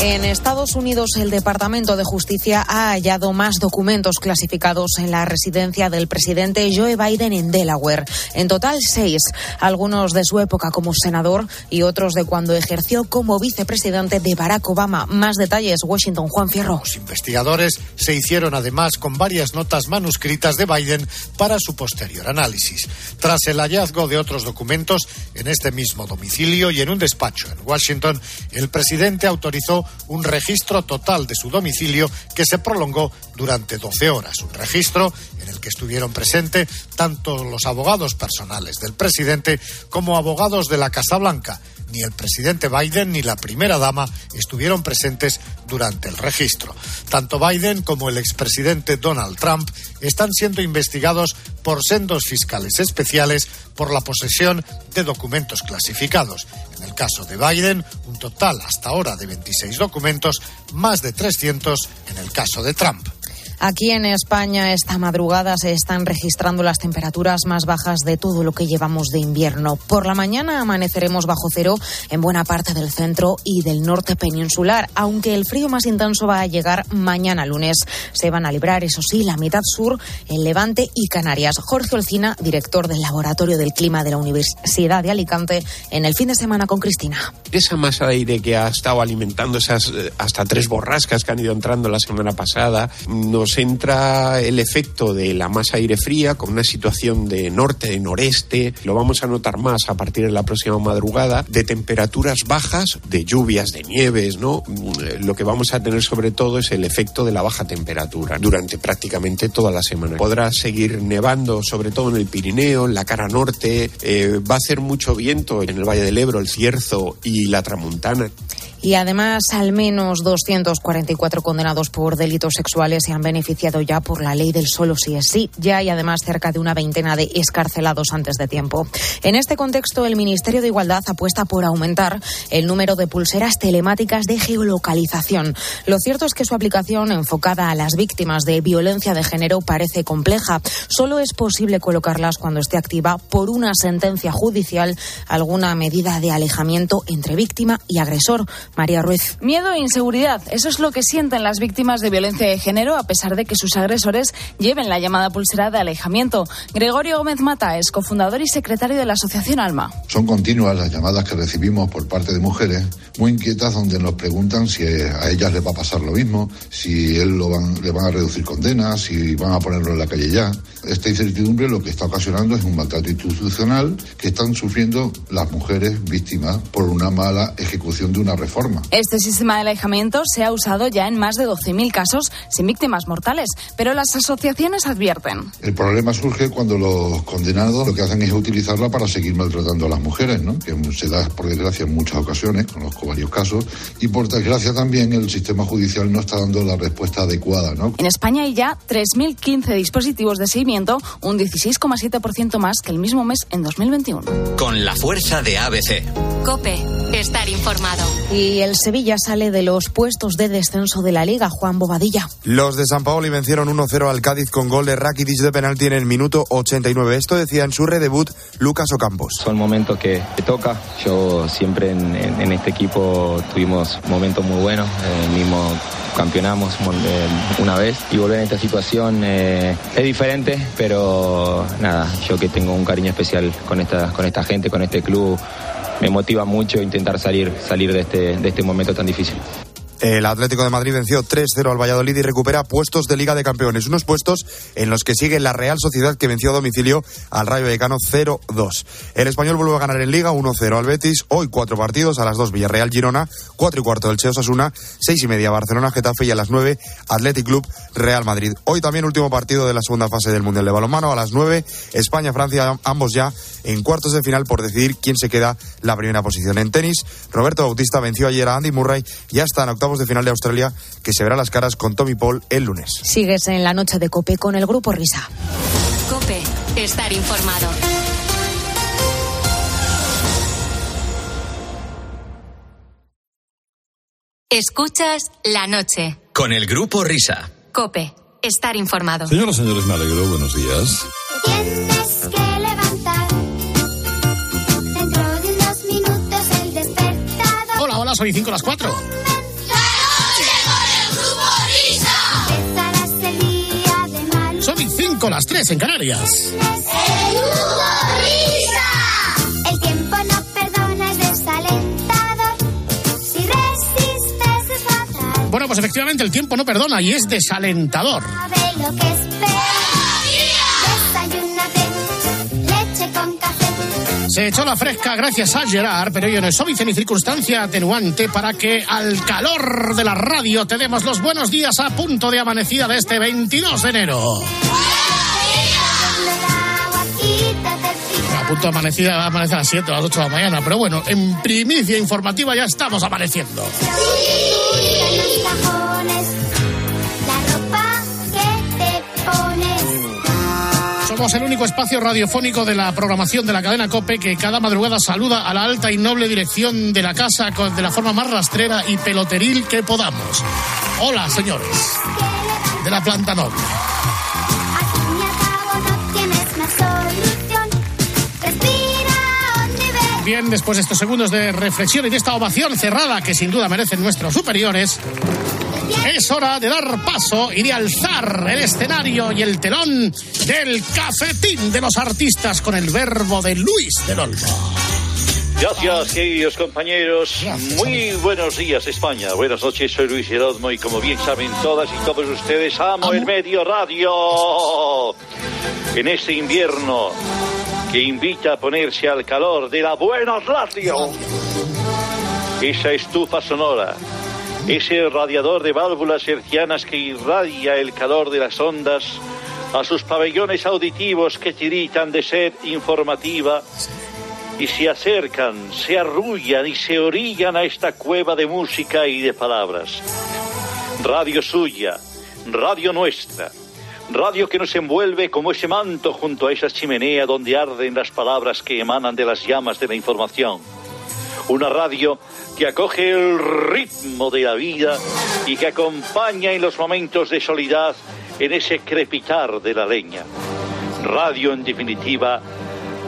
En Estados Unidos, el Departamento de Justicia ha hallado más documentos clasificados en la residencia del presidente Joe Biden en Delaware. En total, seis. Algunos de su época como senador y otros de cuando ejerció como vicepresidente de Barack Obama. Más detalles, Washington, Juan Fierro. Los investigadores se hicieron además con varias notas manuscritas de Biden para su posterior análisis. Tras el hallazgo de otros documentos en este mismo domicilio y en un despacho en Washington, el presidente autorizó un registro total de su domicilio que se prolongó durante 12 horas. Un registro en el que estuvieron presentes tanto los abogados personales del presidente como abogados de la Casa Blanca. Ni el presidente Biden ni la primera dama estuvieron presentes durante el registro. Tanto Biden como el expresidente Donald Trump están siendo investigados por sendos fiscales especiales por la posesión de documentos clasificados. En el caso de Biden, un total hasta ahora de 26 documentos, más de 300 en el caso de Trump. Aquí en España esta madrugada se están registrando las temperaturas más bajas de todo lo que llevamos de invierno. Por la mañana amaneceremos bajo cero en buena parte del centro y del norte peninsular, aunque el frío más intenso va a llegar mañana lunes. Se van a librar, eso sí, la mitad sur, el Levante y Canarias. Jorge Olcina, director del Laboratorio del Clima de la Universidad de Alicante, en el fin de semana con Cristina. Esa masa de aire que ha estado alimentando esas eh, hasta tres borrascas que han ido entrando la semana pasada, nos entra el efecto de la masa aire fría con una situación de norte, de noreste, lo vamos a notar más a partir de la próxima madrugada, de temperaturas bajas, de lluvias, de nieves, ¿no? Mm, lo que vamos a tener sobre todo es el efecto de la baja temperatura durante prácticamente toda la semana. Podrá seguir nevando, sobre todo en el Pirineo, en la cara norte, eh, va a hacer mucho viento en el Valle del Ebro, el Cierzo y la Tramuntana. Y además, al menos 244 condenados por delitos sexuales se han beneficiado ya por la ley del solo si es sí. Ya hay además cerca de una veintena de escarcelados antes de tiempo. En este contexto, el Ministerio de Igualdad apuesta por aumentar el número de pulseras telemáticas de geolocalización. Lo cierto es que su aplicación enfocada a las víctimas de violencia de género parece compleja. Solo es posible colocarlas cuando esté activa por una sentencia judicial alguna medida de alejamiento entre víctima y agresor. María Ruiz. Miedo e inseguridad. Eso es lo que sienten las víctimas de violencia de género, a pesar de que sus agresores lleven la llamada pulsera de alejamiento. Gregorio Gómez Mata es cofundador y secretario de la Asociación Alma. Son continuas las llamadas que recibimos por parte de mujeres muy inquietas donde nos preguntan si a ellas les va a pasar lo mismo, si él lo van, le van a reducir condenas, si van a ponerlo en la calle ya. Esta incertidumbre lo que está ocasionando es un maltrato institucional que están sufriendo las mujeres víctimas por una mala ejecución de una reforma. Este sistema de alejamiento se ha usado ya en más de 12.000 casos sin víctimas mortales, pero las asociaciones advierten. El problema surge cuando los condenados lo que hacen es utilizarla para seguir maltratando a las mujeres, ¿no? que se da por desgracia en muchas ocasiones, conozco varios casos, y por desgracia también el sistema judicial no está dando la respuesta adecuada. ¿no? En España hay ya 3.015 dispositivos de seguimiento un 16,7% más que el mismo mes en 2021. Con la fuerza de ABC. Cope, estar informado. Y el Sevilla sale de los puestos de descenso de la Liga, Juan Bobadilla. Los de San Paolo vencieron 1-0 al Cádiz con gol de Rakitic de penalti en el minuto 89. Esto decía en su redebut Lucas Ocampos. Son momentos que te toca. Yo siempre en, en, este equipo tuvimos momentos muy buenos. Eh, mismo campeonamos eh, una vez y volver en esta situación eh, es diferente, pero nada, yo que tengo un cariño especial con esta, con esta gente, con este club, me motiva mucho intentar salir, salir de, este, de este momento tan difícil. El Atlético de Madrid venció 3-0 al Valladolid y recupera puestos de Liga de Campeones, unos puestos en los que sigue la Real Sociedad que venció a domicilio al Rayo Vallecano 0-2. El español vuelve a ganar en Liga 1-0 al Betis, hoy cuatro partidos a las 2 Villarreal Girona, 4 y cuarto del Cheo Sasuna, 6 y media Barcelona Getafe y a las 9 Athletic Club Real Madrid. Hoy también último partido de la segunda fase del Mundial de Balonmano a las 9 España Francia ambos ya en cuartos de final por decidir quién se queda la primera posición. En tenis, Roberto Bautista venció ayer a Andy Murray y ya está en octavos de final de Australia, que se verá las caras con Tommy Paul el lunes. Sigues en la noche de Cope con el grupo Risa. Cope, estar informado. Escuchas la noche. Con el grupo Risa. Cope, estar informado. Señoras y señores, me alegro. Buenos días. Tienes que levantar. Dentro de unos minutos el despertador. Hola, hola, soy 5 las 4. 5 las 3 en Canarias. El tiempo no perdona, es desalentador. Si resistes es fatal. Bueno, pues efectivamente el tiempo no perdona y es desalentador. Sabe lo que espera. Desayúnate, leche con café. Se echó la fresca gracias a Gerard, pero ello no es óbice ni circunstancia atenuante para que al calor de la radio te demos los buenos días a punto de amanecida de este 22 de enero. Punto amanecida va a amanecer a las 7 o a las 8 de la mañana, pero bueno, en primicia informativa ya estamos amaneciendo. Somos el único espacio radiofónico de la programación de la cadena COPE que cada madrugada saluda a la alta y noble dirección de la casa de la forma más rastrera y peloteril que podamos. Hola, señores, de la planta noble. Bien, después de estos segundos de reflexión y de esta ovación cerrada que sin duda merecen nuestros superiores, es hora de dar paso y de alzar el escenario y el telón del cafetín de los artistas con el verbo de Luis del Olmo. Gracias, queridos compañeros. Muy buenos días, España. Buenas noches, soy Luis Herodmo y como bien saben todas y todos ustedes, amo el medio radio. En este invierno que invita a ponerse al calor de la buena radio. Esa estufa sonora, ese radiador de válvulas hercianas que irradia el calor de las ondas a sus pabellones auditivos que tiritan de sed informativa y se acercan, se arrullan y se orillan a esta cueva de música y de palabras. Radio suya, radio nuestra, radio que nos envuelve como ese manto junto a esa chimenea donde arden las palabras que emanan de las llamas de la información. Una radio que acoge el ritmo de la vida y que acompaña en los momentos de soledad en ese crepitar de la leña. Radio, en definitiva,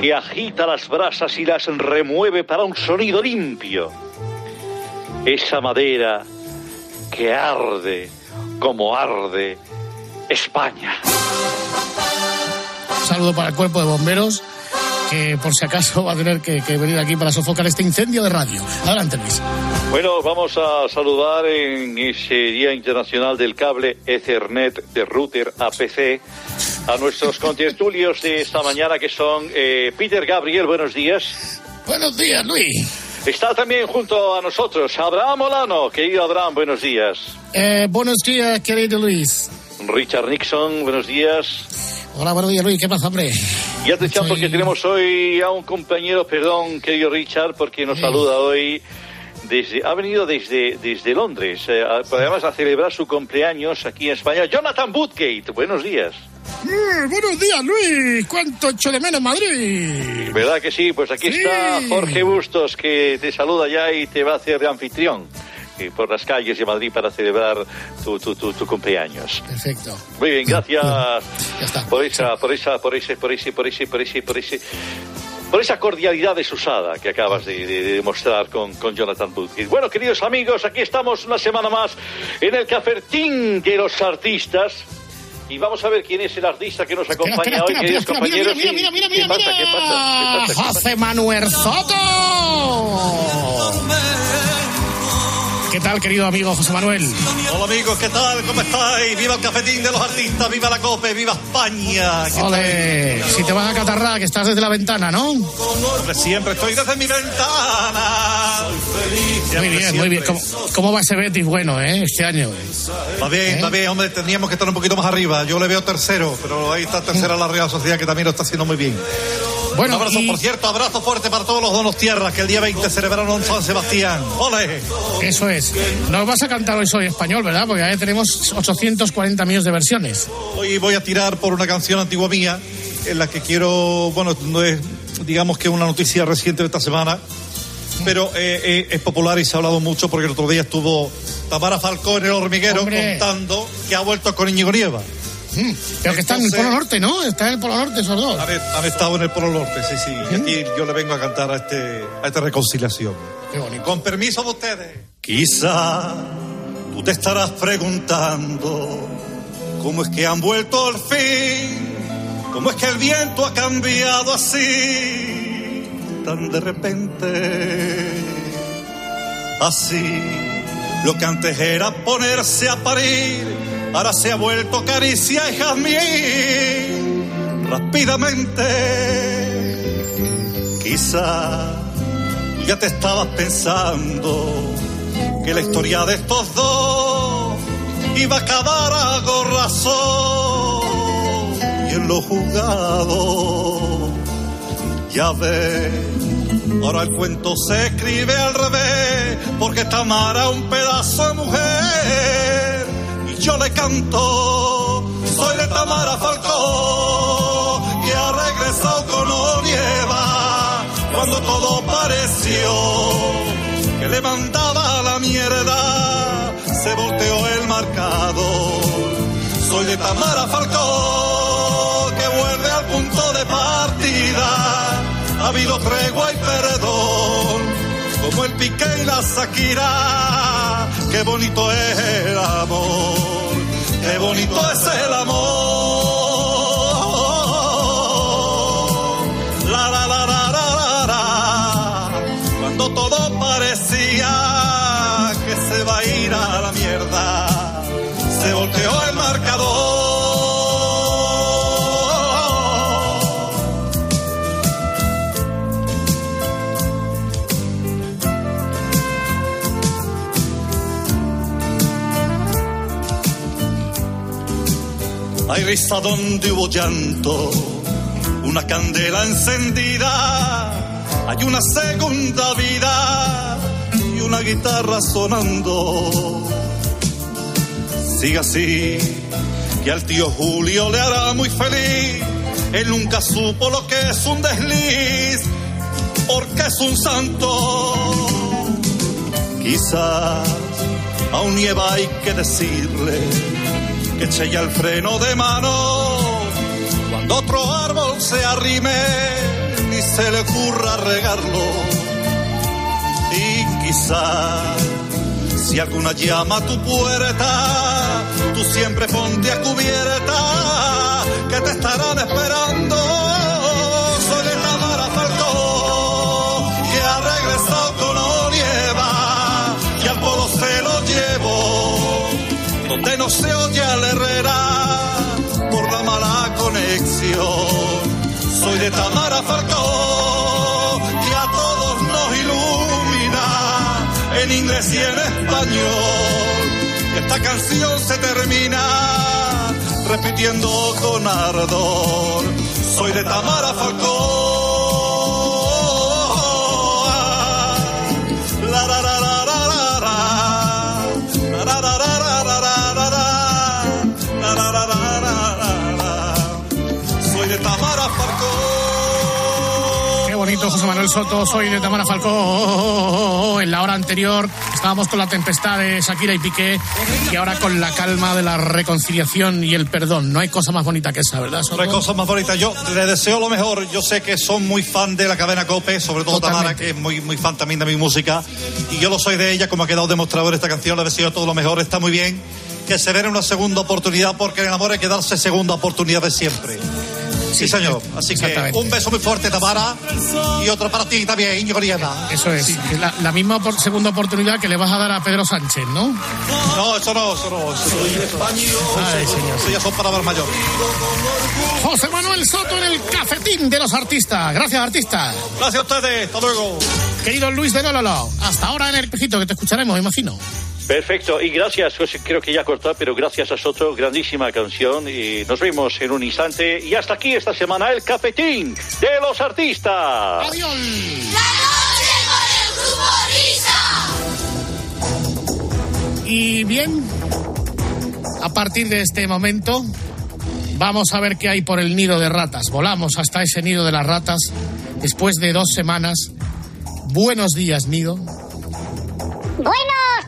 que agita las brasas y las remueve para un sonido limpio. Esa madera que arde como arde España. Un saludo para el cuerpo de bomberos que por si acaso va a tener que, que venir aquí para sofocar este incendio de radio. Adelante, Luis. Bueno, vamos a saludar en ese Día Internacional del Cable Ethernet de Router APC a nuestros contertulios de esta mañana que son eh, Peter Gabriel, buenos días. Buenos días, Luis. Está también junto a nosotros Abraham Olano, querido Abraham, buenos días. Eh, buenos días, querido Luis. Richard Nixon, buenos días. Hola, buenos días, Luis. ¿Qué pasa, hombre? Y atención porque tenemos hoy a un compañero, perdón, querido Richard, porque nos saluda hoy. Desde, ha venido desde, desde Londres, eh, además a celebrar su cumpleaños aquí en España. Jonathan Woodgate, buenos días. Eh, buenos días, Luis. ¿Cuánto echo de menos Madrid? ¿Verdad que sí? Pues aquí Sí. está Jorge Bustos, que te saluda ya y te va a hacer de anfitrión por las calles de Madrid para celebrar tu, tu, tu, tu cumpleaños. Perfecto. Muy bien, gracias por esa, por esa, por ese, por ese, por ese, por ese, por ese, por esa cordialidad desusada que acabas de, de- de demostrar con, con Jonathan Woodgate. Bueno, queridos amigos, aquí estamos una semana más en el cafetín de los artistas. Y vamos a ver quién es el artista que nos acompaña Espera, hoy, espera, queridos compañeros. mira, Sí, mira, mira, ¿qué mira, pasa? ¿Qué pasa? ¿Qué pasa? ¿Qué pasa? José Manuel Soto. ¿Qué tal, querido amigo José Manuel? Hola amigos, ¿qué tal? ¿Cómo estáis? ¡Viva el cafetín de los artistas! ¡Viva la COPE! ¡Viva España! ¿Qué Ole, si te vas a catarrar, que estás desde la ventana, ¿no? Siempre estoy desde mi ventana. Muy bien, muy bien. ¿Cómo, cómo va ese Betis bueno, eh, este año? Va bien, va bien, hombre, tendríamos que estar un poquito más arriba. Yo le veo tercero, pero ahí está tercera la Real Sociedad que también lo está haciendo muy bien. Bueno, un abrazo, y- por cierto, abrazo fuerte para todos los donos tierras que el día 20 celebraron San Sebastián. ¡Ole! Eso es. Nos vas a cantar hoy Soy Español, ¿verdad? Porque ya tenemos 840 millones de versiones. Hoy voy a tirar por una canción antigua mía en la que quiero, bueno, no es, digamos que una noticia reciente de esta semana, pero eh, eh, es popular y se ha hablado mucho porque el otro día estuvo Tamara Falcón en el hormiguero Hombre. contando que ha vuelto con Íñigo Nieva. Pero que está en el Polo Norte, ¿no? Está en el Polo Norte esos dos. Han, han estado en el Polo Norte, sí, sí. Y aquí yo le vengo a cantar a, este, a esta reconciliación. Qué bonito. Con permiso de ustedes. Quizá tú te estarás preguntando cómo es que han vuelto al fin, cómo es que el viento ha cambiado así, tan de repente. Así, lo que antes era ponerse a parir, ahora se ha vuelto caricia y jazmín. Rápidamente, quizá ya te estabas pensando que la historia de estos dos iba a acabar a gorrazón. Y en lo juzgado ya ves ahora el cuento se escribe al revés porque Tamara un pedazo de mujer yo le canto soy de Tamara Falcó que ha regresado con Olieva cuando todo pareció que le mandaba la mierda, se volteó el marcador. Soy de Tamara Falcó, que vuelve al punto de partida. Ha habido tregua y perdón, como el pique y la Shakira. Qué bonito es el amor, qué bonito es el amor. Hay risa donde hubo llanto, una candela encendida, hay una segunda vida y una guitarra sonando. Sigue así, que al tío Julio le hará muy feliz. Él nunca supo lo que es un desliz, porque es un santo. Quizás aún nieva hay que decirle que eche ya el freno de mano. Cuando otro árbol se arrime ni se le ocurra regarlo. Y quizás si alguna llama tu puerta tú siempre ponte a cubierta que te estarán esperando se oye al Herrera por la mala conexión. Soy de Tamara Falcó, que a todos nos ilumina en inglés y en español. Esta canción se termina repitiendo con ardor. Soy de Tamara Falcó. Bonito, José Manuel Soto. Soy de Tamara Falcó. En la hora anterior estábamos con la tempestad de Shakira y Piqué y ahora con la calma de la reconciliación y el perdón. No hay cosa más bonita que esa, ¿verdad, Soto? Otra cosa más bonita, yo le deseo lo mejor. Yo sé que son muy fan de la cadena Cope, sobre todo Tamara, que es muy, muy fan también de mi música. Y yo lo soy de ella, como ha quedado demostrado en esta canción. Le deseo todo lo mejor, está muy bien. Que se den una segunda oportunidad, porque el amor hay que darse segunda oportunidad de siempre. Sí, señor. Así que exactamente. un beso muy fuerte, Tamara. Y otro para ti también, Íñigo. Eso es. La, la misma por- segunda oportunidad que le vas a dar a Pedro Sánchez, ¿no? No, eso no, eso no. Eso no. Ay, señor. Eso ya son palabras mayores. José Manuel Soto en el cafetín de los artistas. Gracias, artista. Gracias a ustedes. Hasta luego. Querido Luis de Lololo, hasta ahora en el pejito que te escucharemos, imagino. Perfecto, y gracias, José, creo que ya cortó, pero gracias a Soto, grandísima canción, y nos vemos en un instante, y hasta aquí esta semana el cafetín de los artistas. Adiós. Y bien, a partir de este momento, vamos a ver qué hay por el nido de ratas. Volamos hasta ese nido de las ratas después de dos semanas. Buenos días, nido. Buenos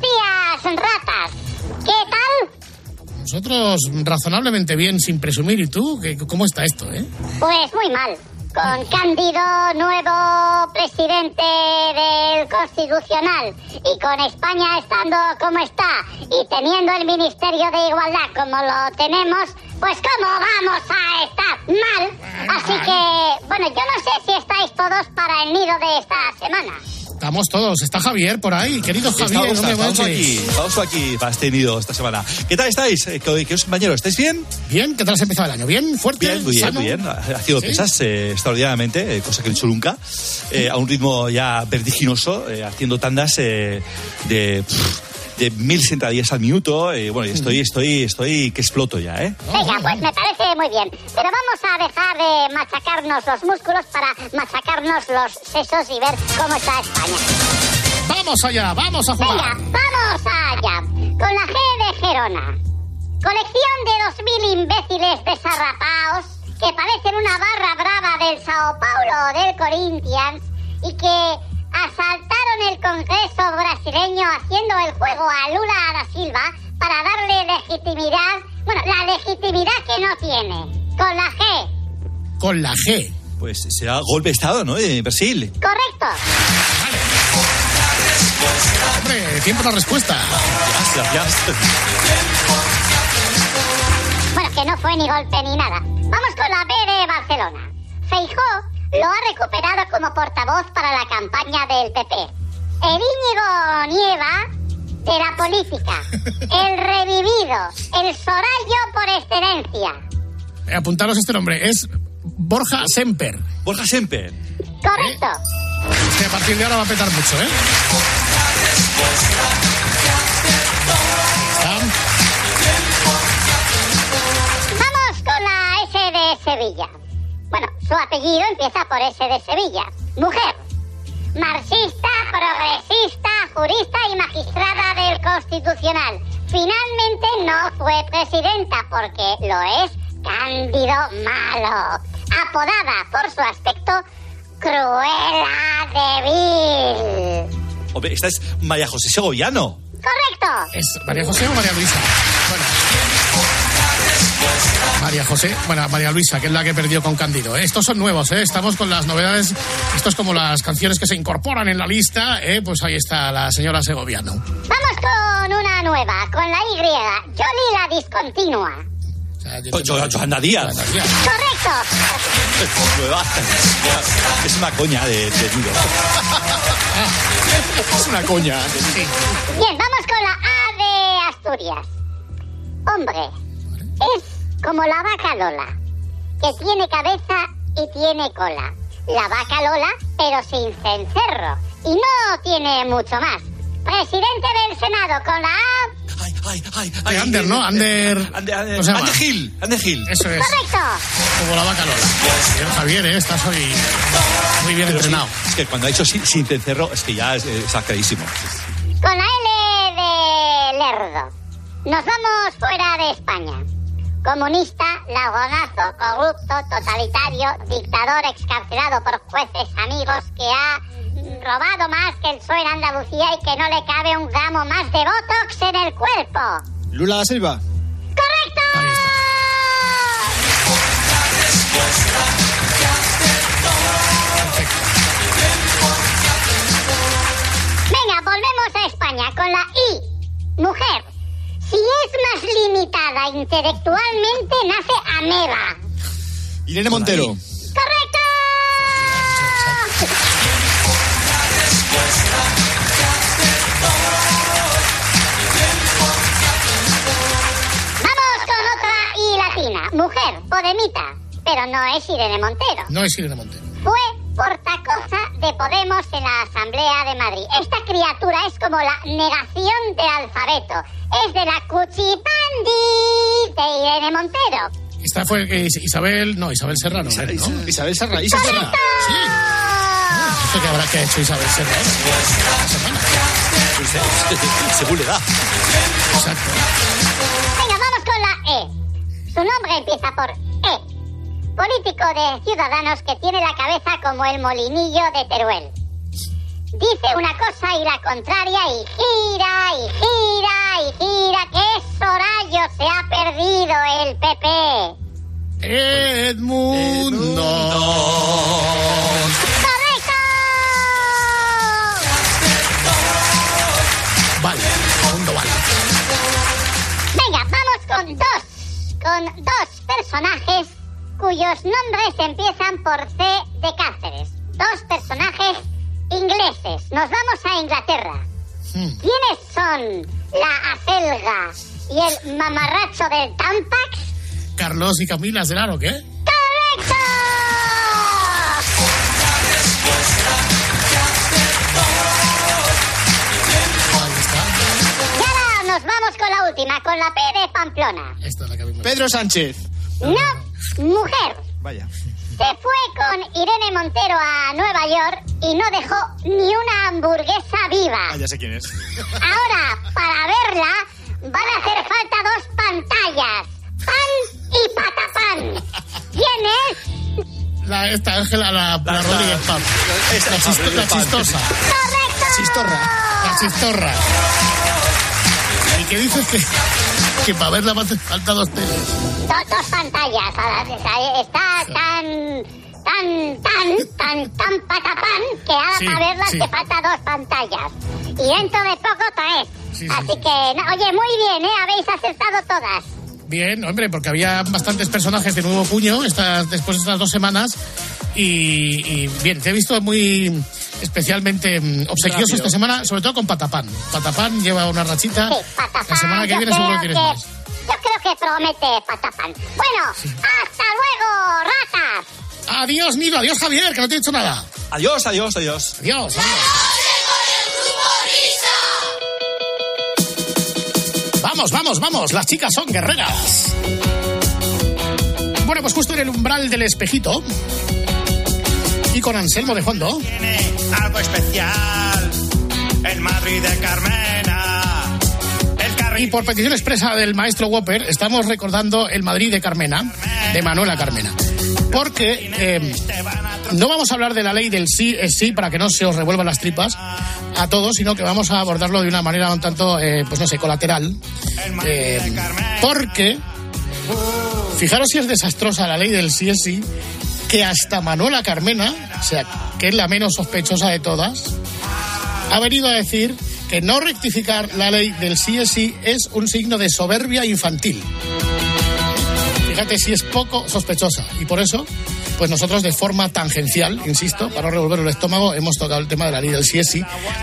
días, ratas. ¿Qué tal? Nosotros razonablemente bien, sin presumir. ¿Y tú? ¿Qué- ¿Cómo está esto, eh? Pues muy mal. Con Cándido, nuevo presidente del Constitucional, y con España estando como está, y teniendo el Ministerio de Igualdad como lo tenemos, pues ¿cómo vamos a estar mal? Así que, bueno, yo no sé si estáis todos para el nido de esta semana. Estamos todos. Está Javier por ahí. Querido Javier, Estamos, no estamos aquí, estamos aquí nido esta semana. ¿Qué tal estáis, eh, queridos compañeros? ¿Estáis bien? Bien, ¿qué tal has empezado el año? ¿Bien? ¿Fuerte? Bien, muy bien, ¿Sano? bien. Haciendo ¿Sí? pesas eh, extraordinariamente, eh, cosa que no he hecho nunca, eh, a un ritmo ya vertiginoso, haciendo tandas de, pff, de mil sentadillas al minuto. eh, bueno, y estoy, estoy, estoy que exploto ya, ¿eh? Venga, pues me parece muy bien. Pero vamos a dejar de machacarnos los músculos para machacarnos los sesos y ver cómo está España. Vamos allá, vamos a jugar. Venga, vamos allá. Con la G de Gerona. Colección de 2.000 imbéciles desarrapaos que parecen una barra brava del Sao Paulo o del Corinthians y que asaltaron el Congreso brasileño haciendo el juego a Lula da Silva para darle legitimidad, bueno, la legitimidad que no tiene. Con la G. Con la G. Pues será golpe de Estado, ¿no? En Brasil. Correcto. Hombre, tiempo la respuesta. Ya, ya. Bueno, que no fue ni golpe ni nada. Vamos con la B de Barcelona. Feijó lo ha recuperado como portavoz para la campaña del PP. El Íñigo Nieva de la política. El revivido. El Sorallo por excelencia. Eh, apuntaros este nombre. Es Borja Semper. Borja Semper. Correcto. Que a partir de ahora va a petar mucho, ¿eh? Vamos con la S de Sevilla. Su apellido empieza por S de Sevilla. Mujer. Marxista, progresista, jurista y magistrada del Constitucional. Finalmente no fue presidenta porque lo es Cándido Malo. Apodada por su aspecto Cruela de Vil. Hombre, esta es María José Segoviano. Correcto. ¿Es María José o María Luisa? Bueno. María José, bueno, María Luisa, que es la que perdió con Cándido. ¿eh? Estos son nuevos, ¿eh? estamos con las novedades. Esto es como las canciones que se incorporan en la lista. ¿eh? Pues ahí está la señora Segoviano. Vamos con una nueva, con la Y. Johnny la discontinua. Pues yo, Johanna Díaz. Correcto. Nueva. Es una coña de, de. Es una coña. Bien, vamos con la A de Asturias. Hombre, es como la vaca Lola, que tiene cabeza y tiene cola. La vaca Lola, pero sin cencerro. Y no tiene mucho más. Presidente del Senado con la A. De Ander, ¿no? Ander. ¿cómo se llama? Ander Gil. Ander Gil. Eso es. Correcto. Como la vaca Lola. Bien, Javier, ¿eh? estás hoy muy bien Pero sí, entrenado. es que cuando ha dicho sin, sin cencerro, es que ya es, eh, está clarísimo. Con la L de Lerdo. Nos vamos fuera de España. Comunista, lagonazo, corrupto, totalitario, dictador excarcelado por jueces amigos que ha robado más que el PSOE en Andalucía y que no le cabe un gramo más de Botox en el cuerpo. Lula da Silva. ¡Correcto! Venga, volvemos a España con la I. Mujer. Intelectualmente, nace ameba. Irene Montero. ¡Correcto! Vamos con otra I latina. Mujer, Podemita. Pero no es Irene Montero. No es Irene Montero. Fue portacoza de Podemos en la Asamblea de Madrid. Esta criatura es como la negación del alfabeto. Es de la Cuchipandi de Irene Montero. Esta fue eh, Is- Isabel. No, Isabel Serrano. ¿no? Isabel Serra. Isa Serra. Sí. No sé qué habrá que ha hecho Isabel Serrano. Según le da. Exacto. Venga, vamos con la E. Su nombre empieza por E. Político de Ciudadanos que tiene la cabeza como el molinillo de Teruel. dice una cosa y la contraria y gira y gira y gira. ¿Qué sorallo se ha perdido el PP? Edmundo. ¡Correcto! Vale, segundo vale. Venga, vamos con dos, con dos personajes cuyos nombres empiezan por C de Cáceres. Dos personajes ingleses. Nos vamos a Inglaterra. ¿Quiénes son la acelga y el mamarracho del Tampax? Carlos y Camila serán o qué? ¡Correcto! Y ahora nos vamos con la última, con la P de Pamplona. Pedro Sánchez. No, mujer. Vaya. Se fue con Irene Montero a Nueva York y no dejó ni una hamburguesa viva. Ah, ya sé quién es. Ahora, para verla, van a hacer falta dos pantallas. Pan y patapán. ¿Quién es? La, esta Ángela, la, la, Rodríguez Paz. Esta, la, chisto- la chistosa. ¡Correcto! Chistorra. La chistorra. ¿Y qué dices que, que para verla va a hacer falta dos teles? Do- dos pantallas. Está, tan, tan, tan, tan, tan patapán que ahora Sí, para verla sí. te falta dos pantallas. Y dentro de poco tres. Sí, sí, Así sí. que, no, oye, muy bien, ¿eh? Habéis acertado todas. Bien, hombre, porque había bastantes personajes de nuevo puño estas, después de estas dos semanas. Y, y bien, te he visto muy especialmente mm, obsequioso esta semana, sobre todo con Patapán. Patapán lleva una rachita. La semana que Yo viene seguro que creo tienes más. Yo creo que promete patapán. Bueno, hasta luego, ratas. Adiós, Nilo, adiós, Javier, que no te he dicho nada. Adiós, adiós, adiós. Adiós, adiós. Vamos, vamos, vamos, las chicas son guerreras. Bueno, pues justo en el umbral del espejito y con Anselmo de fondo. Algo especial. El Madrid de Carmena. Y por petición expresa del maestro Whopper, estamos recordando el Madrid de Carmena, de Manuela Carmena. Porque eh, no vamos a hablar de la ley del sí es sí para que no se os revuelvan las tripas a todos, sino que vamos a abordarlo de una manera un tanto, eh, pues no sé, colateral. Eh, porque, fijaros si es desastrosa la ley del sí es sí, que hasta Manuela Carmena, o sea, que es la menos sospechosa de todas, ha venido a decir que no rectificar la ley del sí es un signo de soberbia infantil. Fíjate si es poco sospechosa. Y por eso, pues nosotros de forma tangencial, insisto, para no revolver el estómago, hemos tocado el tema de la ley del sí.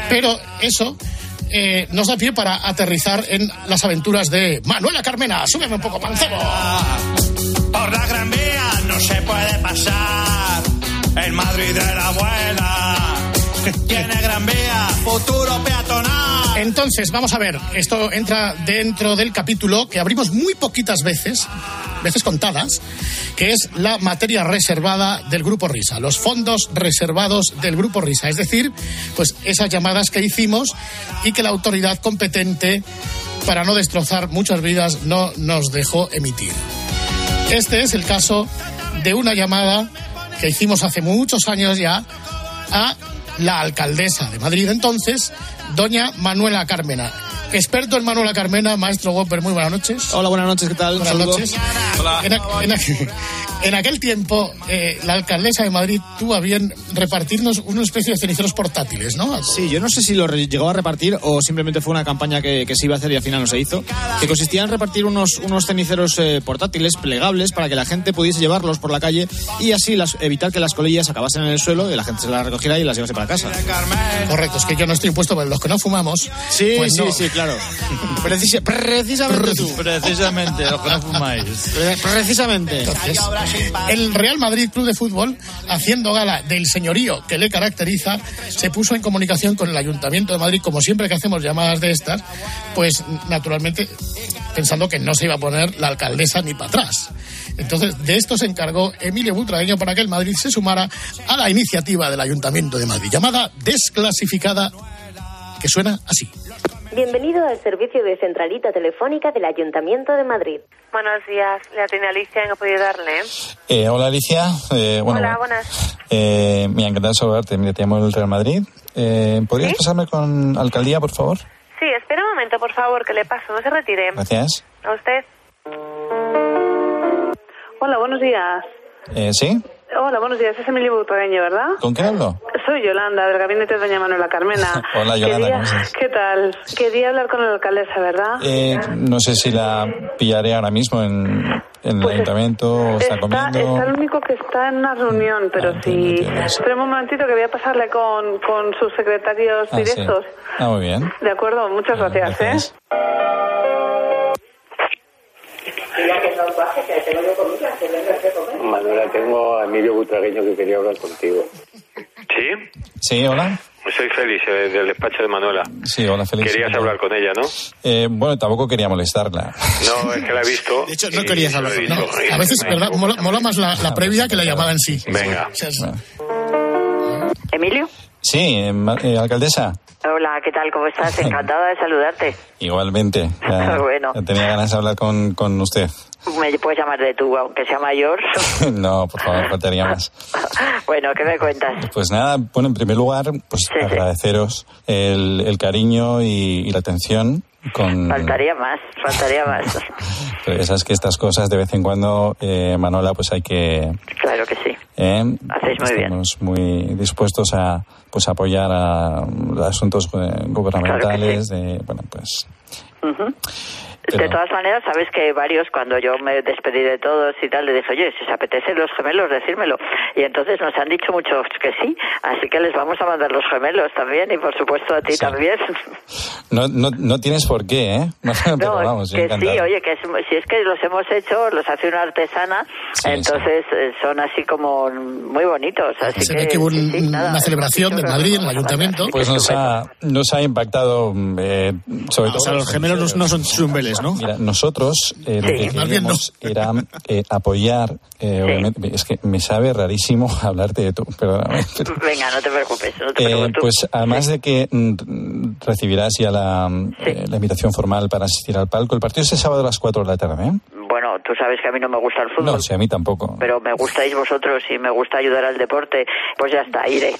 Pero eso eh, nos pie para aterrizar en las aventuras de Manuela Carmena. Súbeme un poco. Por la Gran Vía no se puede pasar. El Madrid de la abuela. Tiene Gran Vía, futuro peatonal. Entonces, vamos a ver, esto entra dentro del capítulo que abrimos muy poquitas veces, veces contadas, que es la materia reservada del Grupo Risa, los fondos reservados del Grupo Risa, es decir, pues esas llamadas que hicimos y que la autoridad competente, para no destrozar muchas vidas, no nos dejó emitir. Este es el caso de una llamada que hicimos hace muchos años ya a la alcaldesa de Madrid entonces, doña Manuela Carmena. Experto en Manuela Carmena, maestro Whopper, muy buenas noches. Hola, buenas noches, ¿qué tal? Buenas Saludo. noches. En, a- en a- en aquel tiempo, eh, la alcaldesa de Madrid tuvo a bien repartirnos una especie de ceniceros portátiles, ¿no? Sí, yo no sé si lo llegó a repartir o simplemente fue una campaña que, que se iba a hacer y al final no se hizo, que consistía en repartir unos, unos ceniceros eh, portátiles plegables para que la gente pudiese llevarlos por la calle y así las- evitar que las colillas acabasen en el suelo y la gente se las recogiera y las llevase para casa. Correcto, es que yo no estoy impuesto, pero los que no fumamos. Sí, pues sí, no. sí, claro. Precisa- precisamente tú. Precisamente, lo que no fumáis. Pre- Precisamente. Entonces, el Real Madrid Club de Fútbol, haciendo gala del señorío que le caracteriza, se puso en comunicación con el Ayuntamiento de Madrid, como siempre que hacemos llamadas de estas, pues naturalmente pensando que no se iba a poner la alcaldesa ni para atrás. Entonces, de esto se encargó Emilio Butragueño para que el Madrid se sumara a la iniciativa del Ayuntamiento de Madrid, llamada desclasificada, que suena así. Bienvenido al servicio de centralita telefónica del Ayuntamiento de Madrid. Buenos días, la tiene Alicia, ¿en qué puedo ayudarle? Eh, hola Alicia, Eh, bueno, Hola, buenas. eh, me encanta saludarte, mira, te llamo del Real Madrid Eh, ¿Podrías pasarme con alcaldía, por favor? Sí, espera un momento, por favor, que le paso. No se retire. Gracias. A usted. Hola, buenos días. Eh, ¿Sí? Hola, buenos días. Es Emilio Butragueño, ¿verdad? ¿Con quién hablo? Soy Yolanda, del gabinete de doña Manuela Carmena. Hola, Yolanda, Quería- ¿cómo estás? ¿Qué tal? Quería hablar con la alcaldesa, ¿verdad? Eh, no sé si la pillaré ahora mismo en, en el ayuntamiento está comiendo. está el único que está en una reunión, pero si... Espera un momentito que voy a pasarle con, con sus secretarios Ah, sí. directos. Ah, muy bien. De acuerdo, muchas gracias, Gracias. ¿eh? Manuela, tengo a Emilio Butragueño que quería hablar contigo. ¿Sí? Sí, hola. Soy Félix, eh, del despacho de Manuela. Sí, hola, Félix. Querías hablar con ella, ¿no? Eh, bueno, tampoco quería molestarla. No, es que la he visto. De hecho, no querías hablar. No, a veces, ¿verdad? Mola, mola más la, la previa que la llamada en sí. Venga. Emilio. Sí, eh, eh, alcaldesa. Hola, ¿qué tal? ¿Cómo estás? Encantada de saludarte. Igualmente. Ya, Bueno. ya tenía ganas de hablar con, con usted. Me puedes llamar de tú, aunque sea mayor. no, por favor, faltaría más. bueno, ¿qué me cuentas? Pues nada, bueno, en primer lugar, pues agradeceros el, el cariño y, y la atención con... Faltaría más, faltaría más. Pero ya sabes que estas cosas de vez en cuando, eh, Manola, pues hay que... Claro que sí. eh, Hacéis muy bien. estamos muy dispuestos a pues apoyar a asuntos eh, gubernamentales de bueno pues Ujú. Pero- De todas maneras, sabes que varios, cuando yo me despedí de todos y tal, le dije, oye, si os apetece los gemelos, decírmelo. Y entonces nos han dicho muchos que sí, así que les vamos a mandar los gemelos también y por supuesto a ti también. no, no, no tienes por qué eh pero No, vamos yo que sí, oye, que es- si es que los hemos hecho, los hace una artesana, entonces eh, son así como muy bonitos. Así se ve que hubo nada, una celebración de Madrid en el ayuntamiento. pues nos ha, nos ha impactado eh, sobre Ah, todo o sea, los gemelos no, no son chumbeles, ¿no? Mira, nosotros eh, lo que bien no. queríamos era eh, apoyar, eh, obviamente, es que me sabe rarísimo hablarte de tú, perdóname. pero, Venga, no te preocupes, no te eh, preocupes. tú- pues además de que mm, recibirás ya la, eh, la invitación formal para asistir al palco, el partido es el sábado a las 4 de la tarde, ¿eh? Bueno, tú sabes que a mí no me gusta el fútbol. No, sí, a mí tampoco. Pero me gustáis vosotros y me gusta ayudar al deporte, pues ya está, iré.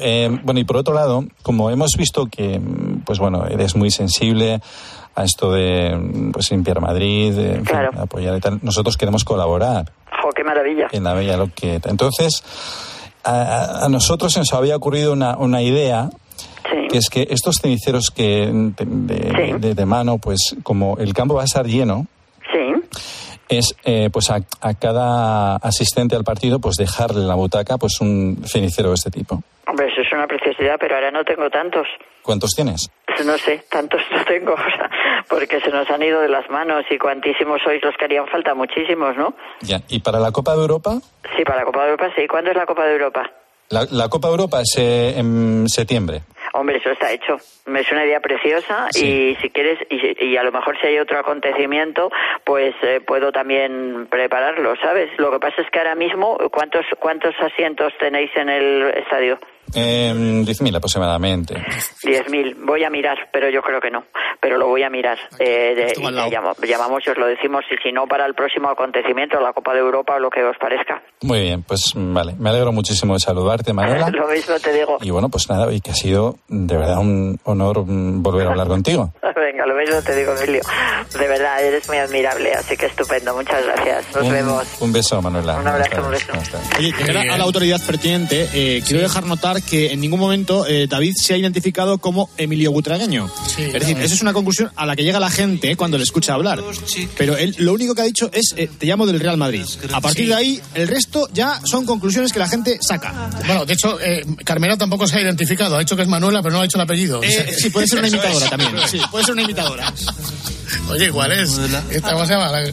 Eh, bueno, y por otro lado, como hemos visto que, mm, pues bueno, eres muy sensible a esto de pues limpiar Madrid, de, en fin, apoyar y tal, nosotros queremos colaborar. ¡Jo, qué maravilla! en la Bella Loqueta. Entonces, a, a nosotros se nos había ocurrido una, una idea, que es que estos ceniceros que de, de- de- de mano, pues como el campo va a estar lleno, es eh, pues a, a cada asistente al partido pues dejarle en la butaca pues un cenicero de este tipo. Hombre, eso es una preciosidad, pero ahora no tengo tantos. ¿Cuántos tienes? No sé, tantos no tengo, o sea, porque se nos han ido de las manos y cuantísimos sois los que harían falta, muchísimos, ¿no? Ya. ¿Y para la Copa de Europa? Sí, para la Copa de Europa sí. ¿Cuándo es la Copa de Europa? La, la Copa de Europa es eh, en septiembre. Hombre, eso está hecho. Es una idea preciosa y si quieres, y, y a lo mejor si hay otro acontecimiento, pues eh, puedo también prepararlo, ¿sabes? Lo que pasa es que ahora mismo, ¿cuántos, cuántos asientos tenéis en el estadio? Eh, 10.000 aproximadamente. 10.000. Voy a mirar, pero yo creo que no. Pero lo voy a mirar. Eh, de- y te llamo- llamamos y os lo decimos, y si no, para el próximo acontecimiento, la Copa de Europa o lo que os parezca. Muy bien, pues vale. Me alegro muchísimo de saludarte, Manuela. lo mismo te digo. Y bueno, pues nada, y que ha sido de verdad un honor mm, volver a hablar contigo. Venga, lo mismo te digo, Emilio. De verdad, eres muy admirable, así que estupendo. Muchas gracias. Nos un, vemos. un beso, Manuela. Un abrazo, un beso. Oye, de cara a la autoridad pertinente, eh, quiero dejar notar que en ningún momento eh, David se ha identificado como Emilio Butragueño. es decir, esa es una conclusión a la que llega la gente eh, cuando le escucha hablar. Pero él lo único que ha dicho es, eh, te llamo del Real Madrid. A partir de ahí, el resto ya son conclusiones que la gente saca. Bueno, de hecho, eh, Carmela tampoco se ha identificado. Ha dicho que es Manuela, pero no ha dicho el apellido. Eh, sí, puede ser una imitadora también. Sí, puede ser una imitadora. Oye, igual es. Esta ¿cómo se llama? La-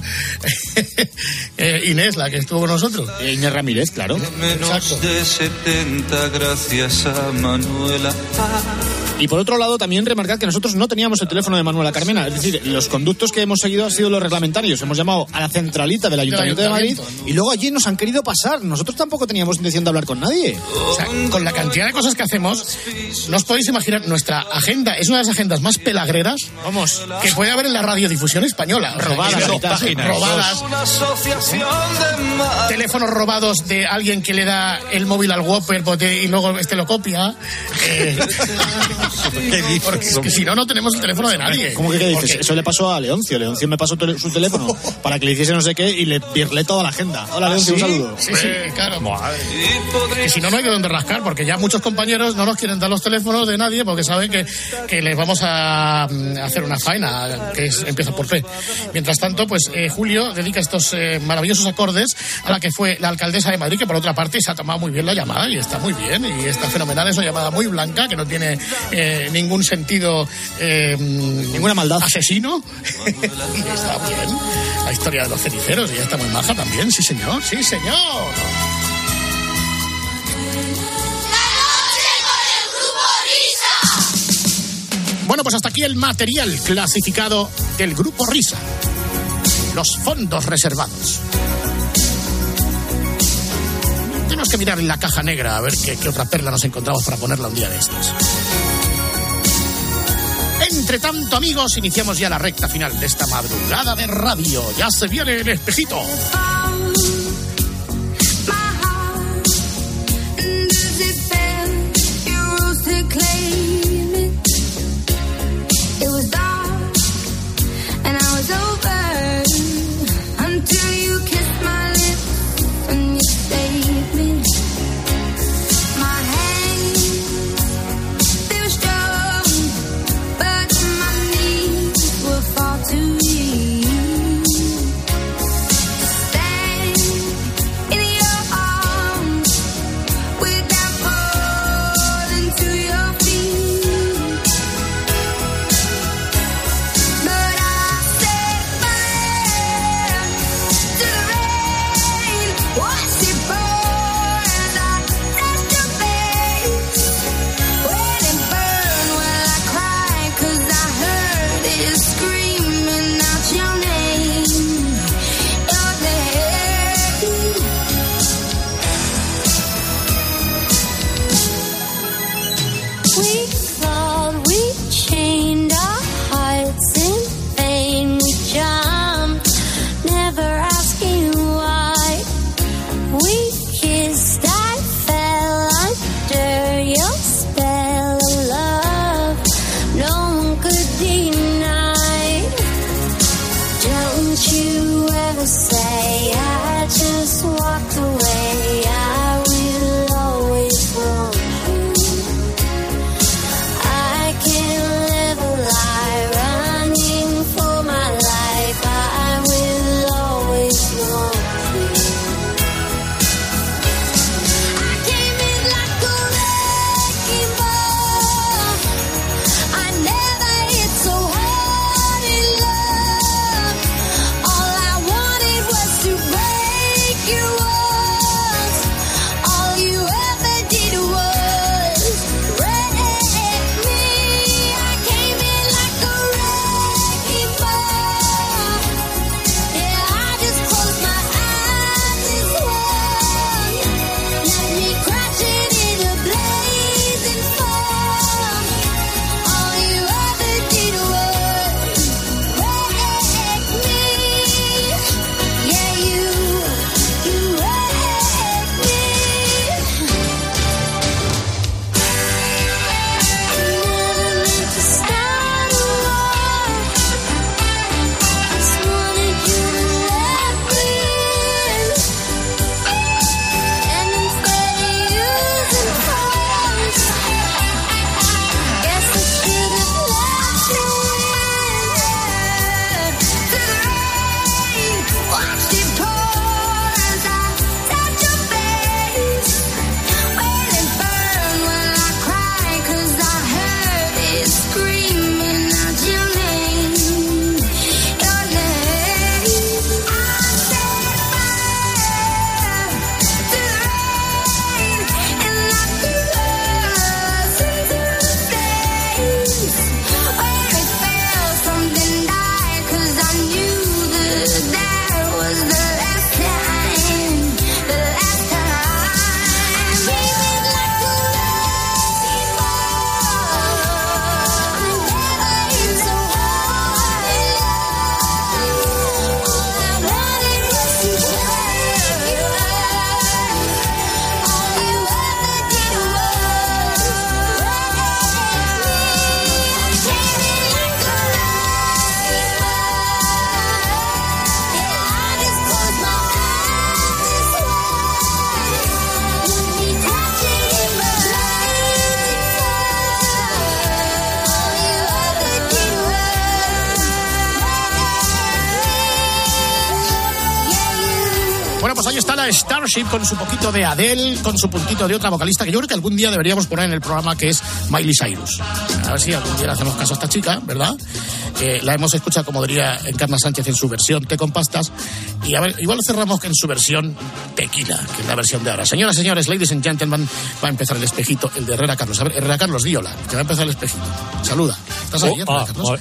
Eh, Inés, la que estuvo con nosotros. Inés Ramírez, claro. Menos de 70 gracias a Manuela. Y por otro lado, también remarcar que nosotros no teníamos el teléfono de Manuela Carmena. Es decir, los conductos que hemos seguido han sido los reglamentarios. Hemos llamado a la centralita del Ayuntamiento de Madrid y luego allí nos han querido pasar. Nosotros tampoco teníamos intención de hablar con nadie. O sea, con la cantidad de cosas que hacemos, no os podéis imaginar, nuestra agenda es una de las agendas más pelagreras Vamos. que puede haber en la radiodifusión española. O sea, Robadas, páginas, robadas, teléfonos robados de alguien que le da el móvil al Whopper porque- y luego este lo copia. Eh, porque es que si no, no tenemos el teléfono de nadie. ¿Cómo que qué dices? Eso le pasó a Leoncio. Leoncio me pasó su teléfono para que le hiciese no sé qué y le pirlé toda la agenda. Hola, ¿Ah, Leoncio, sí? un saludo. Sí, sí, claro. Que si no, no hay de dónde rascar, porque ya muchos compañeros no nos quieren dar los teléfonos de nadie porque saben que, que les vamos a, mm, hacer una faena que es- empieza por P. Mientras tanto, pues eh, Julio dedica estos eh, maravillosos acordes a la que fue la alcaldesa de Madrid, que por otra parte se ha tomado muy bien la llamada y está muy bien y está fenomenal. Es una llamada muy blanca que no tiene eh, ningún sentido. eh, Ninguna maldad. Asesino. está bien. La historia de los ceniceros ya está muy maja también, sí señor, sí señor. Bueno, pues hasta aquí el material clasificado del grupo Risa. Los fondos reservados. Tenemos que mirar en la caja negra a ver qué, qué otra perla nos encontramos para ponerla un día de estos. Entre tanto, amigos, iniciamos ya la recta final de esta madrugada de radio. Ya se viene el espejito. Con su poquito de Adele, con su puntito de otra vocalista que yo creo que algún día deberíamos poner en el programa que es Miley Cyrus. A ver si algún día le hacemos caso a esta chica, ¿verdad? Eh, la hemos escuchado, como diría Encarna Sánchez, en su versión té con pastas. Y a ver, igual cerramos en su versión tequila, que es la versión de ahora. Señoras, señores, ladies and gentlemen, va a empezar el espejito, el de Herrera Carlos. A ver, Herrera Carlos, di hola, que va a empezar el espejito. Saluda. ¿Estás ahí, Oh, Herrera ah, Carlos? Hola,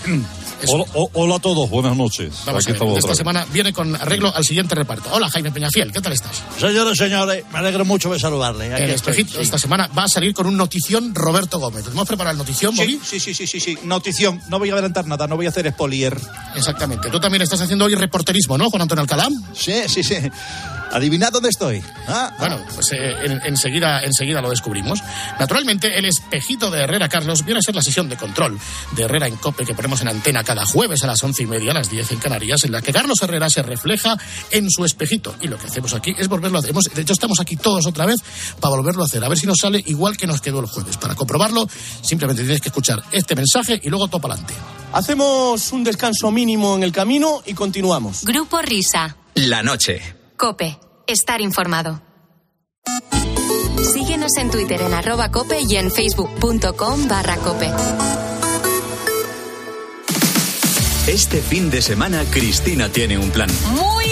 o- hola a todos, buenas noches. Vamos Aquí a ver, estamos esta semana viene con arreglo al siguiente reparto. Hola, Jaime Peñafiel, ¿qué tal estás? Señores, señores, me alegro mucho de saludarle. Aquí El estoy, espejito sí. esta semana va a salir con un notición Roberto Gómez. ¿Hemos preparado el notición, Bobby? Sí, sí, sí, sí, sí. Notición. No voy a adelantar nada, no voy a hacer spolier. Exactamente. Tú también estás haciendo hoy reporterismo, ¿no, Juan Antonio Alcalá? Sí, sí, sí. Adivinad dónde estoy. Ah, Bueno, pues eh, en- enseguida, enseguida lo descubrimos. Naturalmente, el espejito de Herrera Carlos viene a ser la sesión de control de Herrera en Cope que ponemos en antena cada jueves a las once y media, a las diez en Canarias, en la que Carlos Herrera se refleja en su espejito. Y lo que hacemos aquí es volverlo a hacer. De hecho, estamos aquí todos otra vez para volverlo a hacer. A ver si nos sale igual que nos quedó el jueves. Para comprobarlo, simplemente tienes que escuchar este mensaje y luego topa adelante. Hacemos un descanso mínimo en el camino y continuamos. Grupo Risa. La noche. Cope. Estar informado. Síguenos en Twitter en arroba cope y en facebook.com barra cope. Este fin de semana Cristina tiene un plan. Muy, muy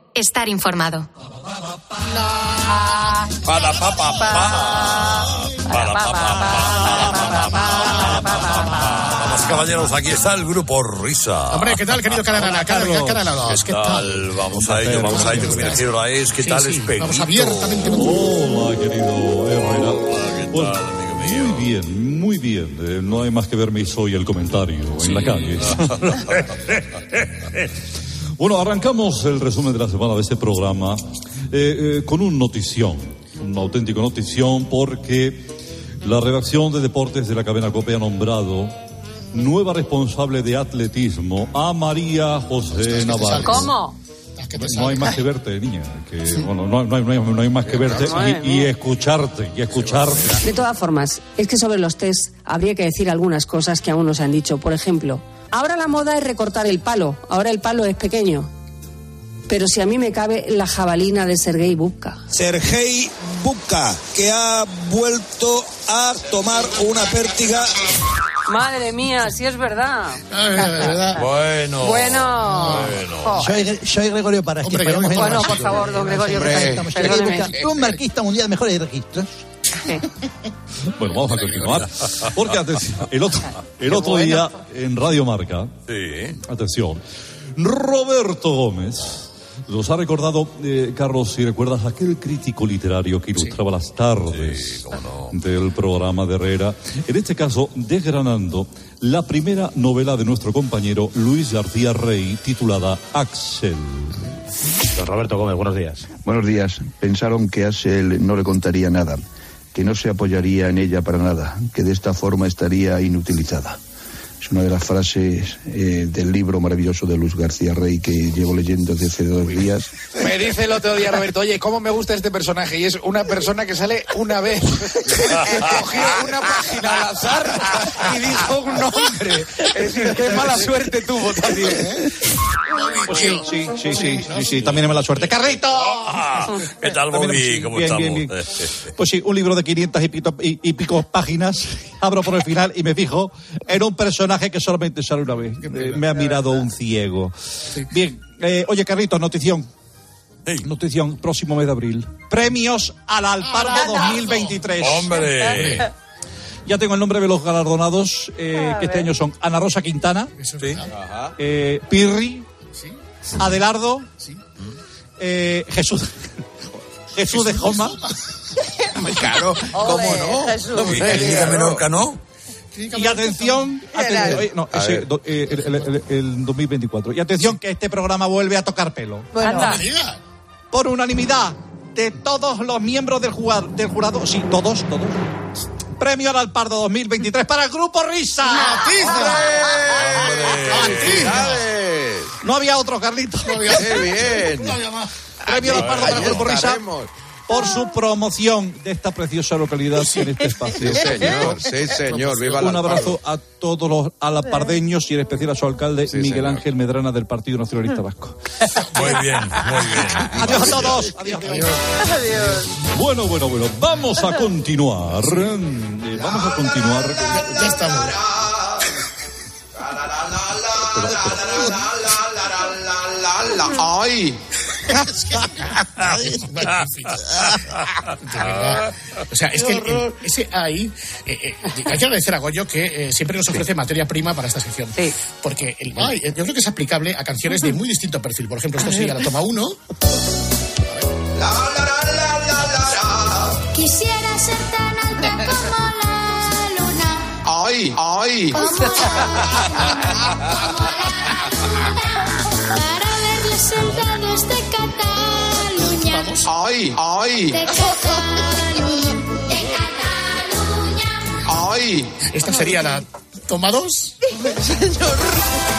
Estar informado. Vamos caballeros, aquí está el grupo Risa. Hombre, ¿qué tal, querido Canalana? Carlos, Canalados, ¿qué tal? Vamos a ello, vamos a ello. Mira qué tal sí, espejito. vamos abiertamente. Hola, querido muy bien, muy bien. Eh, no hay más que ver mis hoy el comentario en la calle. bueno, arrancamos el resumen de la semana de este programa eh, eh, con un notición, un auténtico notición, porque la redacción de deportes de la cadena COPE ha nombrado nueva responsable de atletismo a María José Navarro. ¿Cómo? No hay más que verte, niña. Que, bueno, no, no hay, no hay- no hay más que verte y, y escucharte, y escucharte. De todas formas, es que sobre los test habría que decir algunas cosas que aún no se han dicho. Por ejemplo, ahora la moda es recortar el palo, ahora el palo es pequeño. Pero si a mí me cabe la jabalina de Sergei Bubka. Sergei Bubka, que ha vuelto a tomar una pértiga. Madre mía, si es verdad. Bueno. Bueno. Soy, soy Gregorio. Hombre, que en bueno, por favor, don Gregorio, estamos Un marquista mundial mejor de registros. Bueno, vamos a continuar. Porque atención, el otro, el otro día en Radio Marca, atención, Roberto Gómez nos ha recordado, eh, Carlos, si recuerdas, aquel crítico literario que ilustraba las tardes del programa de Herrera. En este caso, desgranando la primera novela de nuestro compañero Luis García Rey, titulada Axel. Don Roberto Gómez, buenos días. Buenos días. Pensaron que Axel no le contaría nada, que no se apoyaría en ella para nada, que de esta forma estaría inutilizada. Es una de las frases eh, del libro maravilloso de Luz García Rey que llevo leyendo desde hace dos días. Me dice el otro día Roberto, oye, ¿cómo me gusta este personaje? Y es una persona que sale una vez. Cogió una página al azar y dijo un nombre. Es decir, qué mala suerte tuvo también, ¿eh? Pues sí, sí, sí, sí, sí, sí, también es mala suerte. ¡Carrito! ¿Qué tal, Bobby? sí, ¿Cómo bien, estamos? bien, bien. Pues sí, un libro de 500 y, pito- y- y pico páginas. Abro por el final y me fijo en un personaje que solamente sale una vez. Eh, me ha mirado un ciego. Bien, eh, oye, Carrito, notición. Notición, próximo mes de abril. Premios al Alpardo 2023. ¡Hombre! Ya tengo el nombre de los galardonados, eh, que este año son Ana Rosa Quintana, eh, Pirri, Adelardo, eh, Jesús, Jesús de Joma. Claro, ¿cómo no? ¿Y el Liga Menorca no? Y atención, atención, oye, no, A ese, ver. do- eh, el, el- el- el 2024. Y atención que este programa vuelve a tocar pelo. Anda. Por unanimidad de todos los miembros del jurado, del jurado sí, todos, todos. premio al Alpardo 2023 para el Grupo Risa. No había otro, Carlitos. Qué bien. Premio al Alpardo para el Grupo Risa. Por su promoción de esta preciosa localidad en este espacio. Sí, señor, sí, señor. Viva Un abrazo a todos los alapardeños y en especial a su alcalde Miguel Ángel Medrana del Partido Nacionalista Vasco. Muy bien, muy bien. Adiós a todos. Adiós. Bueno, bueno, bueno. Vamos a continuar. Eh, vamos a continuar. Ya estamos. ¡Ay! O sea, es que el- el- ese ahí, eh, eh, hay que agradecer a Goyo que eh, siempre nos ofrece materia prima para esta sección. Porque el ay, eh, yo creo que es aplicable a canciones de muy distinto perfil. Por ejemplo, esto sería la toma uno. Quisiera ser tan alta como la luna. ¡Ay! ¡Ay! Como Para verles sentados de Cataluña. ¡Ay! ¡Ay! De Cataluña. De Cataluña. ¡Ay! Esta sería la toma dos. ¡Ay!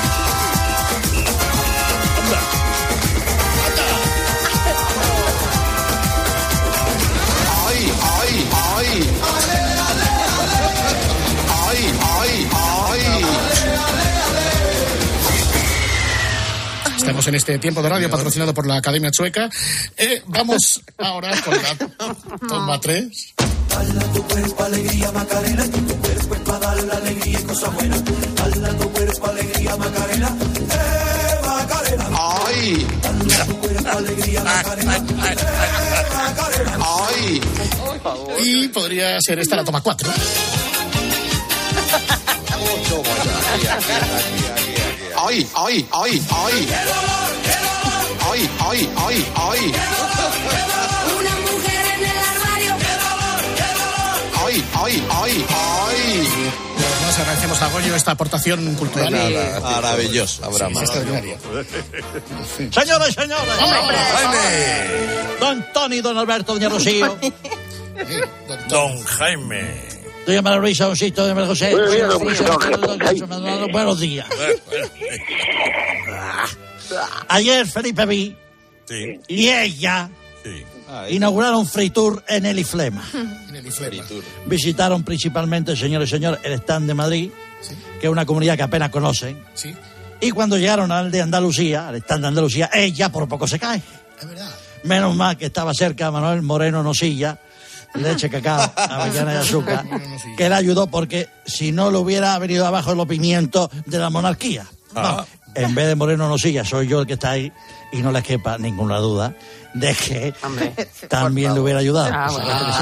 Estamos en este tiempo de radio patrocinado por la Academia Chueca. Eh, vamos ahora con la toma tres. tu cuerpo alegría Macarena, tu cuerpo es para dar la alegría y cosas buenas. Dala tu cuerpo alegría Macarena, eh Macarena. ¡Ay! Dala tu cuerpo alegría Macarena, eh Macarena. ¡Ay! Y podría ser esta la toma cuatro. ¡Ay, ay, ay, ay! ¡Qué dolor, qué dolor! ¡Ay, ay, ay, ay! Una mujer en el armario. ¡Qué dolor, qué dolor! ¡Ay, ay, ay, ay! Pues nos agradecemos a Goyo esta aportación cultural. Pues nada, maravillosa, habrá. Señores, señores. Hombre, don Tony, don Alberto, doña Rocío. Don Jaime. Doña María Luisa, don Sisto, doña María José. Buenos días. Ayer Felipe vi Sí. y ella Sí. inauguraron Free Tour en el Iflema. En el Iflema. Visitaron principalmente, señores y señores, el stand de Madrid, que es una comunidad que apenas conocen. Sí. Y cuando llegaron al de Andalucía, al stand de Andalucía, ella por poco se cae. Es verdad. Menos mal que estaba cerca Manuel Moreno Nosilla, leche, cacao, avellana y azúcar, que le ayudó porque si no le hubiera venido abajo los pimientos de la monarquía. Ah. En vez de Moreno Nosilla, soy yo el que está ahí y no les quepa ninguna duda de que también le hubiera ayudado. Ah, Por bueno. supuesto que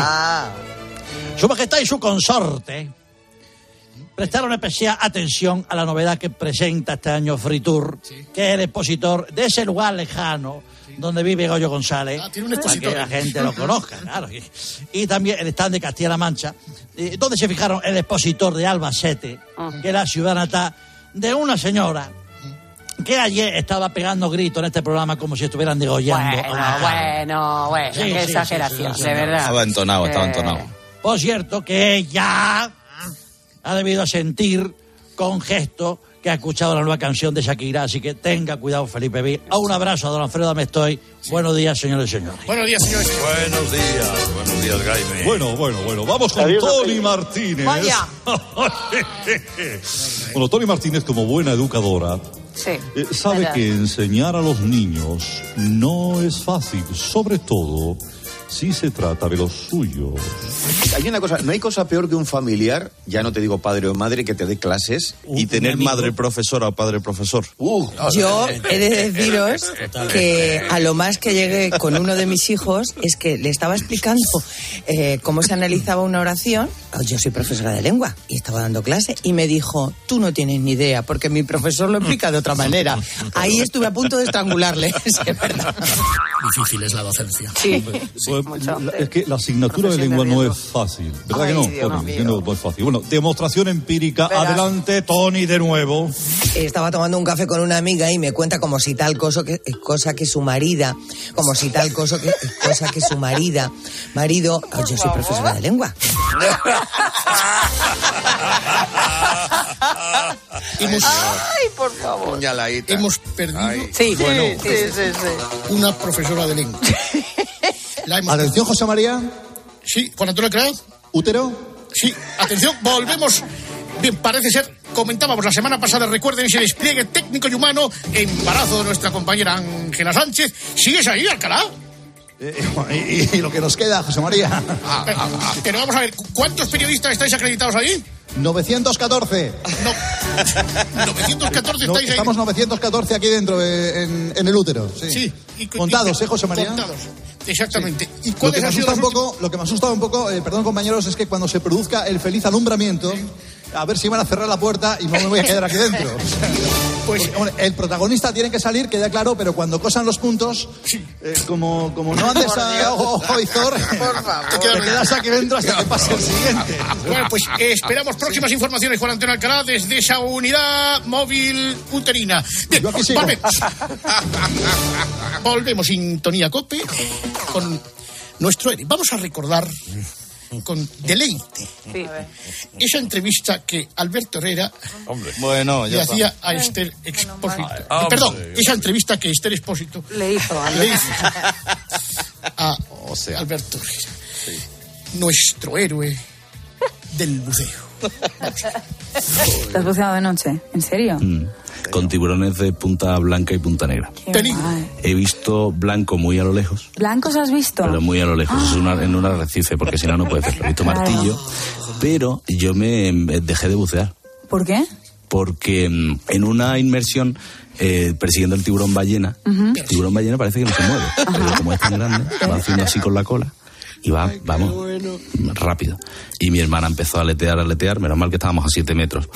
sí. Su Majestad y su consorte prestaron especial atención a la novedad que presenta este año Free Tour, que es el expositor de ese lugar lejano donde vive Goyo González, tiene un para que la gente lo conozca, claro. Y, y también el stand de Castilla-La Mancha, eh, donde se fijaron el expositor de Albacete, que es la ciudad natal de una señora que ayer estaba pegando gritos en este programa como si estuvieran degollando. a una Bueno, bueno, bueno, Sí, qué sí, sí, exageración, sí, sí, de verdad. Estaba entonado, estaba Eh, entonado. Por cierto, que ella ha debido sentir con gesto que ha escuchado la nueva canción de Shakira, así que tenga cuidado, Felipe V. A un abrazo a don Alfredo Amestoy. Buenos días, señores y señores. Buenos días, señores. y señores. Buenos días. Buenos días, Jaime. Bueno, bueno, bueno, vamos con Adiós, Tony. Martínez. Vaya. bueno, Tony Martínez, como buena educadora, Sí. eh, sabe verdad. que enseñar a los niños no es fácil, sobre todo si se trata de los suyos. Hay una cosa, no hay cosa peor que un familiar, ya no te digo padre o madre, que te dé clases y tener madre profesora o padre profesor. Uh, Yo he de deciros que a lo más que llegué con uno de mis hijos es que le estaba explicando eh, cómo se analizaba una oración. Yo soy profesora de lengua y estaba dando clase y me dijo, tú no tienes ni idea porque mi profesor lo explica de otra manera. Ahí estuve a punto de estrangularle, es verdad. difícil es la docencia. La- es que la asignatura de lengua no es fácil, ¿verdad que no? Ay, Dios Tony? no, no es fácil. Bueno, demostración empírica. Adelante, Tony, de nuevo. Estaba tomando un café con una amiga y me cuenta como si tal cosa que, cosa que su marida, como si tal cosa que, cosa que su marida, marido, Ah, yo soy profesora de lengua. Hemos, Ay, por favor. Hemos perdido Ay. Sí, bueno, sí, sí, sí, una profesora de lengua. La hemos Atención, José María. Sí, Juan Antonio Craz. ¿Útero? Sí, atención, volvemos. Bien, parece ser, comentábamos la semana pasada, recuerden ese despliegue técnico y humano, embarazo de nuestra compañera Ángela Sánchez. ¿Sigues ahí, Alcalá? Eh, y, y lo que nos queda, José María. Pero, pero vamos a ver, ¿cuántos periodistas estáis acreditados ahí? 914. 914 No, estáis ahí. estamos 914 aquí dentro, eh, en, en el útero. Sí. Sí. y- Contados, y- ¿eh, José María? Contados. Exactamente. ¿Y Lo que, me asusta un poco, lo que me asusta un poco, eh, perdón compañeros, es que cuando se produzca el feliz alumbramiento, a ver si van a cerrar la puerta y no me voy a quedar aquí dentro. Pues Porque, el protagonista tiene que salir, queda claro, pero cuando cosan los puntos, eh, como, como no andes a ojo y zor, te quedas aquí dentro hasta que pase el siguiente. Bueno, pues eh, esperamos próximas informaciones, Juan Antonio Alcalá, desde esa unidad móvil uterina. Bien, volvemos. volvemos, sintonía cope, con nuestro Eri. Vamos a recordar con deleite esa entrevista que Alberto Herrera Bueno, le ya hacía está. a Esther Expósito. Eh, Hombre. Perdón, esa entrevista que Esther Expósito Le hizo a le hizo a Alberto Herrera, nuestro héroe del buceo. ¿Te has buceado de noche? ¿En serio? Mm. Con tiburones de punta blanca y punta negra. He visto blanco muy a lo lejos, ¿Blancos has visto? pero muy a lo lejos. Es una- en un arrecife, porque si no, no puedes verlo. He visto Claro. martillo, pero yo me dejé de bucear. ¿Por qué? Porque mm, en una inmersión eh, persiguiendo el tiburón ballena, Ujú. el tiburón ballena parece que no se mueve. Pero como es tan grande, va haciendo así con la cola. Y va, vamos, rápido. Y mi hermana empezó a aletear, a aletear. Menos mal que estábamos a 7 metros.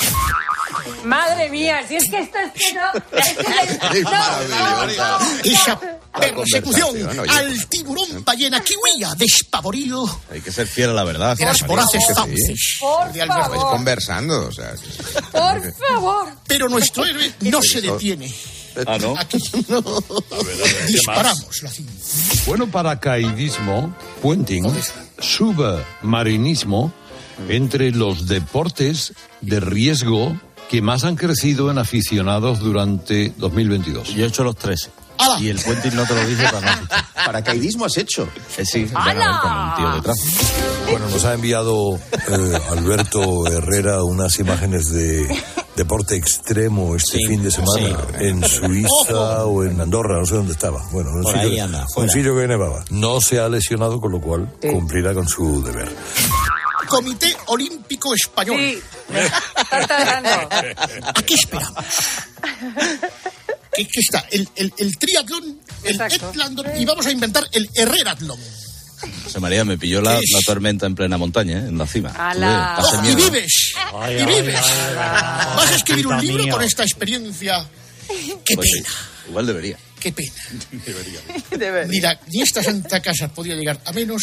Madre mía, si es que esto es que no. Es. Esa persecución al tiburón ballena huía despavorido Hay que ser fiel a la verdad. de las voraces fauces conversando, o sea. Por favor. Pero nuestro héroe no se detiene. Ah, ¿no? Aquí no. Disparamos la cinta. Bueno, paracaidismo, puenting, submarinismo, entre los deportes de riesgo que más han crecido en aficionados durante 2022. Yo he hecho los tres. Y el puenting no te lo dije para no. ¿Paracaidismo has hecho? Eh, sí, con un tío detrás. Bueno, nos ha enviado eh, Alberto Herrera unas imágenes de deporte extremo este fin de semana en Suiza o en Andorra, no sé dónde estaba. Bueno, en un Por sitio, ahí anda, un fuera. sitio que nevaba. No se ha lesionado, con lo cual cumplirá con su deber. Comité Olímpico Español. ¿A qué esperamos? ¿Qué, qué está? El, el, el triatlón, el etlandón y vamos a inventar el herreratlón. José María me pilló la, la tormenta en plena montaña, ¿eh? en la cima. ¡Oh, y vives! ¡Y vives! ¿Vas a escribir un libro mío. con esta experiencia? ¡Qué Pues sí, pena! igual debería. ¡Qué pena! Ni, la- ni esta santa casa podía llegar a menos,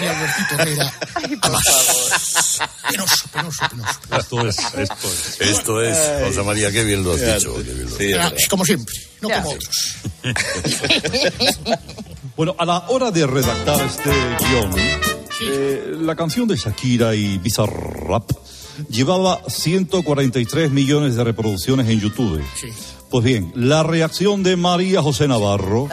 ni Albertito Herrera a más. Penoso, penoso, penoso. Esto es, esto es. Esto es, José María, qué bien lo has dicho. qué bien lo has dicho. Es como siempre, no como otros. Bueno, a la hora de redactar este guion, eh, la canción de Shakira y Bizarrap llevaba 143 millones de reproducciones en YouTube. Pues bien, la reacción de María José Navarro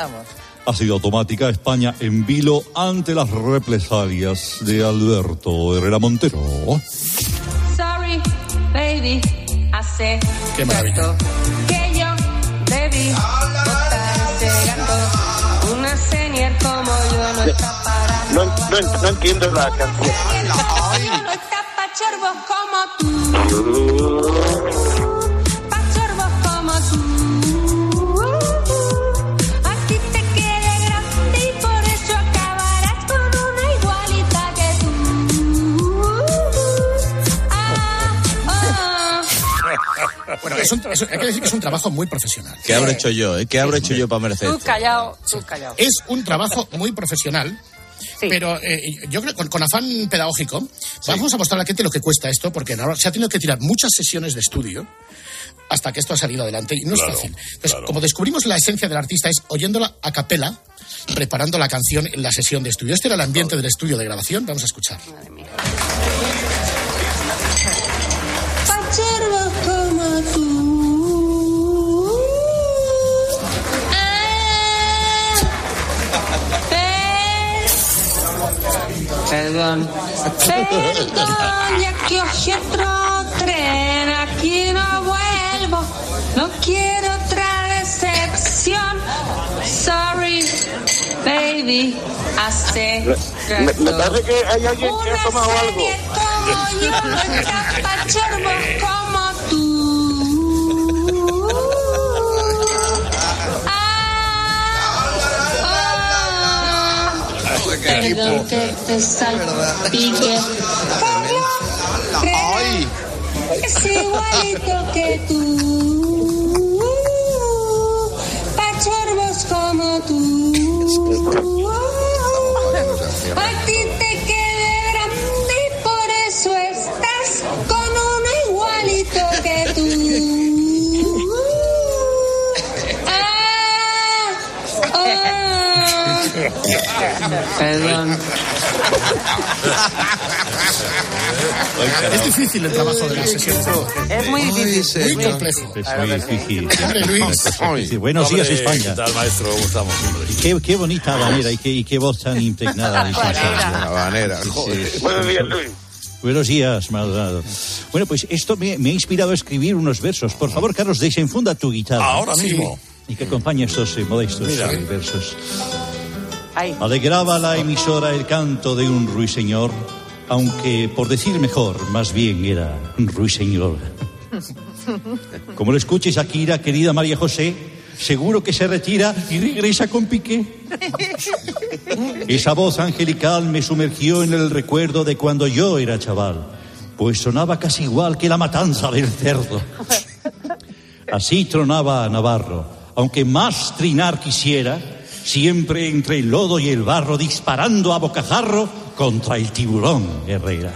ha sido automática. España en vilo ante las represalias de Alberto Herrera Montero. Sorry, baby, hace Qué maravilla. que yo debí botar ese gato. Una senior como yo no está para No, no, no entiendo la canción. no está pa' como tú. Bueno, Es un- es- hay que decir que es un trabajo muy profesional. ¿Qué habré hecho yo? eh? ¿Qué habré hecho yo para merecer? Tú callado, tú callado. Es un trabajo muy profesional. Pero eh, yo creo que con, con afán pedagógico vamos a mostrar a la gente lo que cuesta esto, porque ahora se ha tenido que tirar muchas sesiones de estudio hasta que esto ha salido adelante y no Claro, es fácil. Entonces, como descubrimos la esencia del artista es oyéndola a capela, preparando la canción en la sesión de estudio. Este era el ambiente del estudio de grabación, vamos a escuchar. Pachorros Perdón. Perdón, ya que hoy otro tren, aquí no vuelvo. No quiero otra decepción. Sorry, baby. Hace Me, me parece que hay alguien que ha tomado algo. como yo, Que te salpique. ¡Ay! Es igualito que tú. Pachorbos como tú. Perdón. Es difícil el trabajo de las sesiones. Es muy difícil. Muy complejo. Es muy difícil. Luis. Buenos días, España. ¿Qué tal, maestro? ¿Cómo estamos? Qué, qué bonita habanera y qué, y qué voz tan impregnada. Habanera. Buenos días, Luis. Buenos días, Maldonado. Bueno, pues esto me, me ha inspirado a escribir unos versos. Por favor, Carlos, desenfunda tu guitarra. Ahora mismo. Y que acompañe estos eh, modestos Mira. eh, versos. Alegraba la emisora el canto de un ruiseñor, aunque, por decir mejor, más bien era un ruiseñor. Como lo escuches, Akira, querida María José, seguro que se retira y regresa con Piqué. Esa voz angelical me sumergió en el recuerdo de cuando yo era chaval, pues sonaba casi igual que la matanza del cerdo. Así tronaba Navarro, aunque más trinar quisiera, siempre entre el lodo y el barro, disparando a bocajarro contra el tiburón Herrera.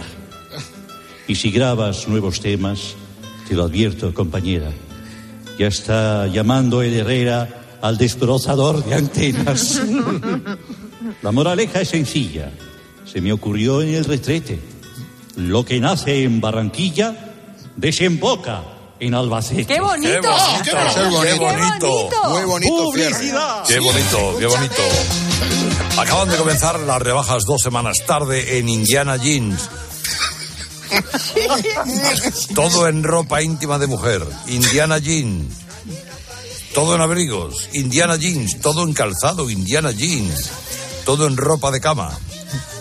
Y si grabas nuevos temas, te lo advierto, compañera, ya está llamando el Herrera al destrozador de antenas. La moraleja es sencilla, se me ocurrió en el retrete. Lo que nace en Barranquilla desemboca en Albacete. ¡Qué bonito! Qué bonito, Qué bonito. bonito. Muy bonito. ¡Publicidad! Qué bonito, qué bonito. Acaban de comenzar las rebajas dos semanas tarde en Indiana Jeans. Todo en ropa íntima de mujer. Indiana Jeans. Todo en abrigos. Indiana Jeans. Todo en calzado. Indiana Jeans. Todo en ropa de cama.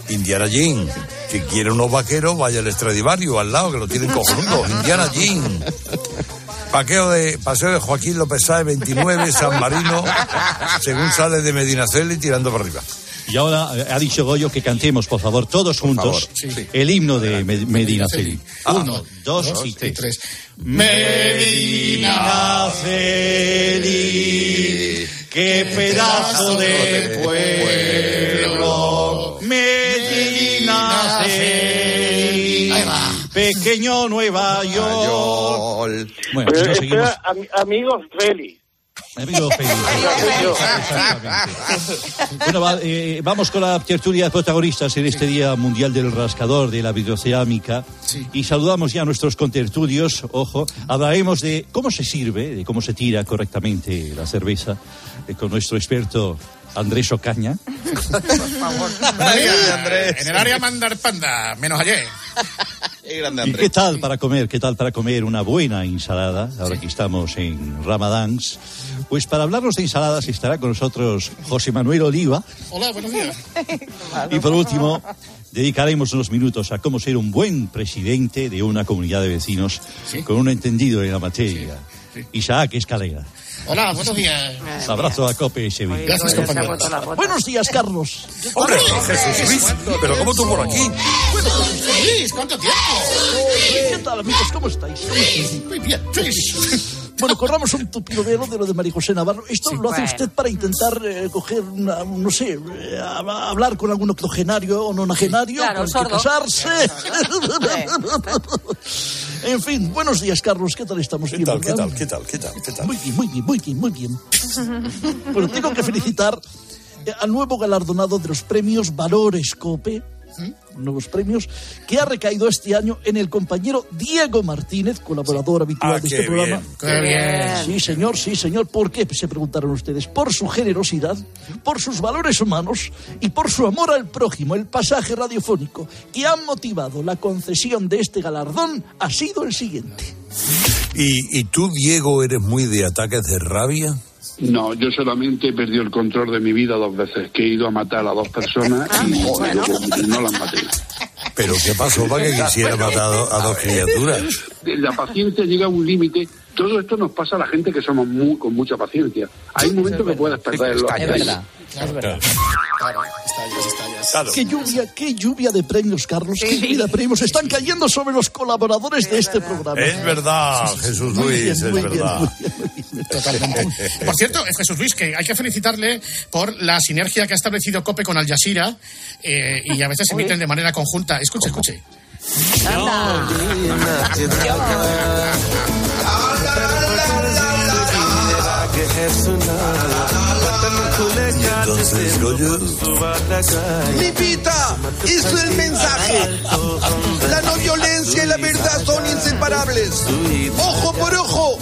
Indiana Jeans. Si quiere unos vaqueros, vaya al Estradivario al lado, que lo tienen cojonudo. Indiana Jeans. Paqueo de, paseo de Joaquín López Sáez, 29, San Marino, según sale de Medinaceli tirando para arriba. Y ahora eh, ha dicho Goyo que cantemos, por favor, todos juntos, el himno de Med- Medina Celi. Uno, dos, y tres. Medina Celi, qué pedazo de pueblo. Pequeño Nueva York. Bueno, no esto seguimos. amigos. Amigo feliz. Bueno, va- eh, vamos con la tertulia de protagonistas en este Día Mundial del Rascador de la Videoceámica. Y saludamos ya a nuestros contertulios. Ojo, hablaremos de cómo se sirve, de cómo se tira correctamente la cerveza eh, con nuestro experto Andrés Ocaña. En el área mandar panda, menos ayer. ¿Y qué tal para comer? ¿Qué tal para comer una buena ensalada? Ahora que estamos en Ramadans. Pues para hablarnos de ensaladas estará con nosotros José Manuel Oliva. Hola, buenos días. Y por último, dedicaremos unos minutos a cómo ser un buen presidente de una comunidad de vecinos con un entendido en la materia. Isaac Escalera. Hola, buenos días. Abrazo a Cope Sevilla. Gracias, compañeros. Buenos días, Carlos. Hombre, Jesús Luis, pero ¿cómo tú por aquí? Luis, ¿cuánto tiempo? ¿Qué tal, amigos? ¿Cómo estáis? Muy bien, Luis. Bueno, corramos un tupido velo de lo de María José Navarro. Esto Sí, lo hace bueno. usted para intentar eh, coger, una- no sé, eh, a- hablar con algún octogenario o nonagenario Claro, con que casarse. en fin, buenos días, Carlos. ¿Qué tal estamos? ¿Qué Bien, tal, qué tal, qué tal, qué tal, qué tal? Muy bien, muy bien, muy bien, muy bien. Bueno, tengo que felicitar eh, al nuevo galardonado de los premios Valores Cope, nuevos premios, que ha recaído este año en el compañero Diego Martínez, colaborador habitual Ah, de este programa. bien, qué bien. Sí, señor, sí, señor. ¿Por qué? Se preguntaron ustedes. Por su generosidad, por sus valores humanos y por su amor al prójimo. El pasaje radiofónico que ha motivado la concesión de este galardón ha sido el siguiente. ¿Y, y tú, Diego, eres muy de ataques de rabia? No, yo solamente he perdido el control de mi vida dos veces, que he ido a matar a dos personas y, y no las maté. ¿Pero qué pasó para que quisiera matar a do- a dos criaturas? La paciencia llega a un límite. Todo esto nos pasa a la gente que somos muy, con mucha paciencia. Hay momentos que puedes perderlo. Es verdad, es verdad. Qué lluvia, qué lluvia de premios, Carlos. Qué lluvia de premios están cayendo sobre los colaboradores de este programa. Es verdad, Jesús Muy Luis, bien, es muy verdad. bien. Totalmente. Por cierto, Jesús Luis, que hay que felicitarle por la sinergia que ha establecido COPE con Al Jazeera eh, y a veces emiten de manera conjunta. Escuche, escuche. Y entonces, Goyo, Lipita, eso es el mensaje. La no violencia y la verdad son inseparables. Ojo por ojo.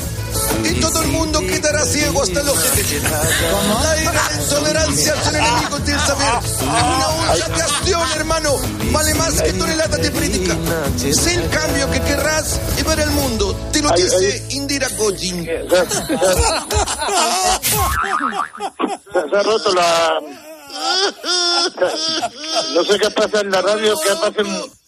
Y todo el mundo quedará ciego hasta el ojete. La ira, la intolerancia son enemigos del saber. Una acción, hermano, vale más que toneladas de crítica. Sé el cambio que querrás y ver el mundo. Te lo dice Indira Gojin. Se, se ha roto la... No sé qué pasa en la radio, qué pasa en...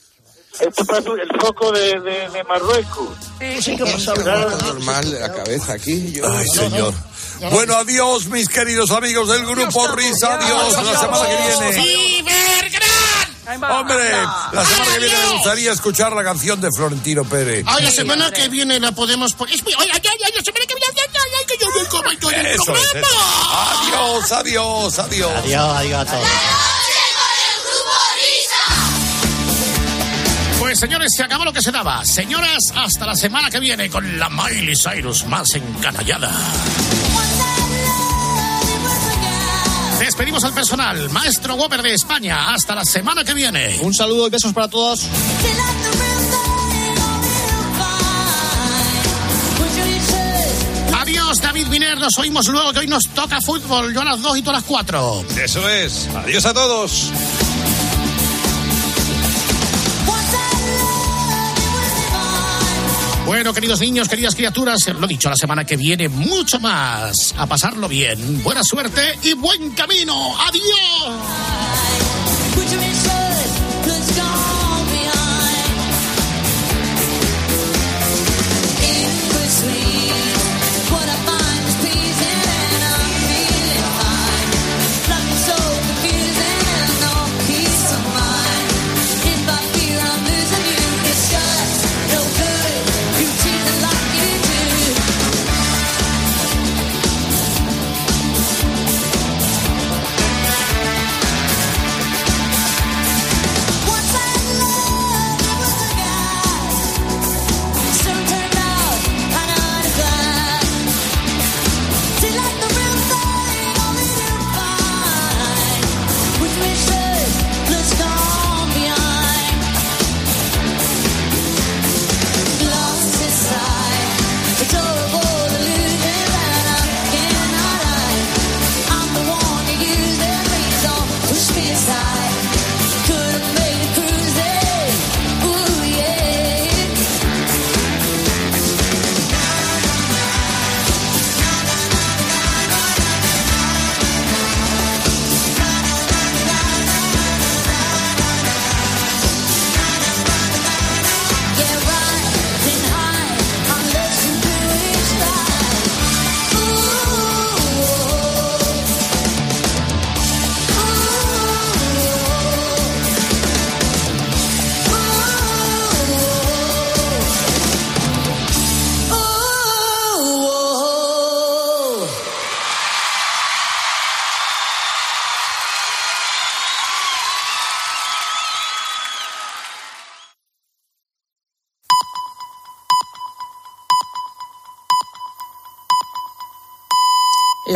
Esto pasa el foco de, de, de Marruecos. Sí, ¿qué pasa? normal la cabeza aquí. Yo... Ay, señor. Bueno, adiós, mis queridos amigos del grupo Risa. Adiós, la semana que viene. Hombre, la semana que viene me gustaría escuchar la canción de Florentino Pérez. Ay, la semana que viene la podemos poner. Ay, ay, ay, ay, la semana que viene. Ay, ay, ay, que yo. Adiós, adiós, adiós. Adiós, adiós a todos. Pues señores, se acabó lo que se daba. Señoras, hasta la semana que viene con la Miley Cyrus más encanallada. Despedimos al personal. Maestro Whopper de España. Hasta la semana que viene. Un saludo y besos para todos. Adiós, David Miner. Nos oímos luego que hoy nos toca fútbol. Yo a las 2 y tú a las 4. Eso es. Adiós a todos. Bueno, queridos niños, queridas criaturas, lo dicho, la semana que viene mucho más. A pasarlo bien. Buena suerte y buen camino. Adiós.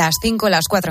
Las 5, las 4 en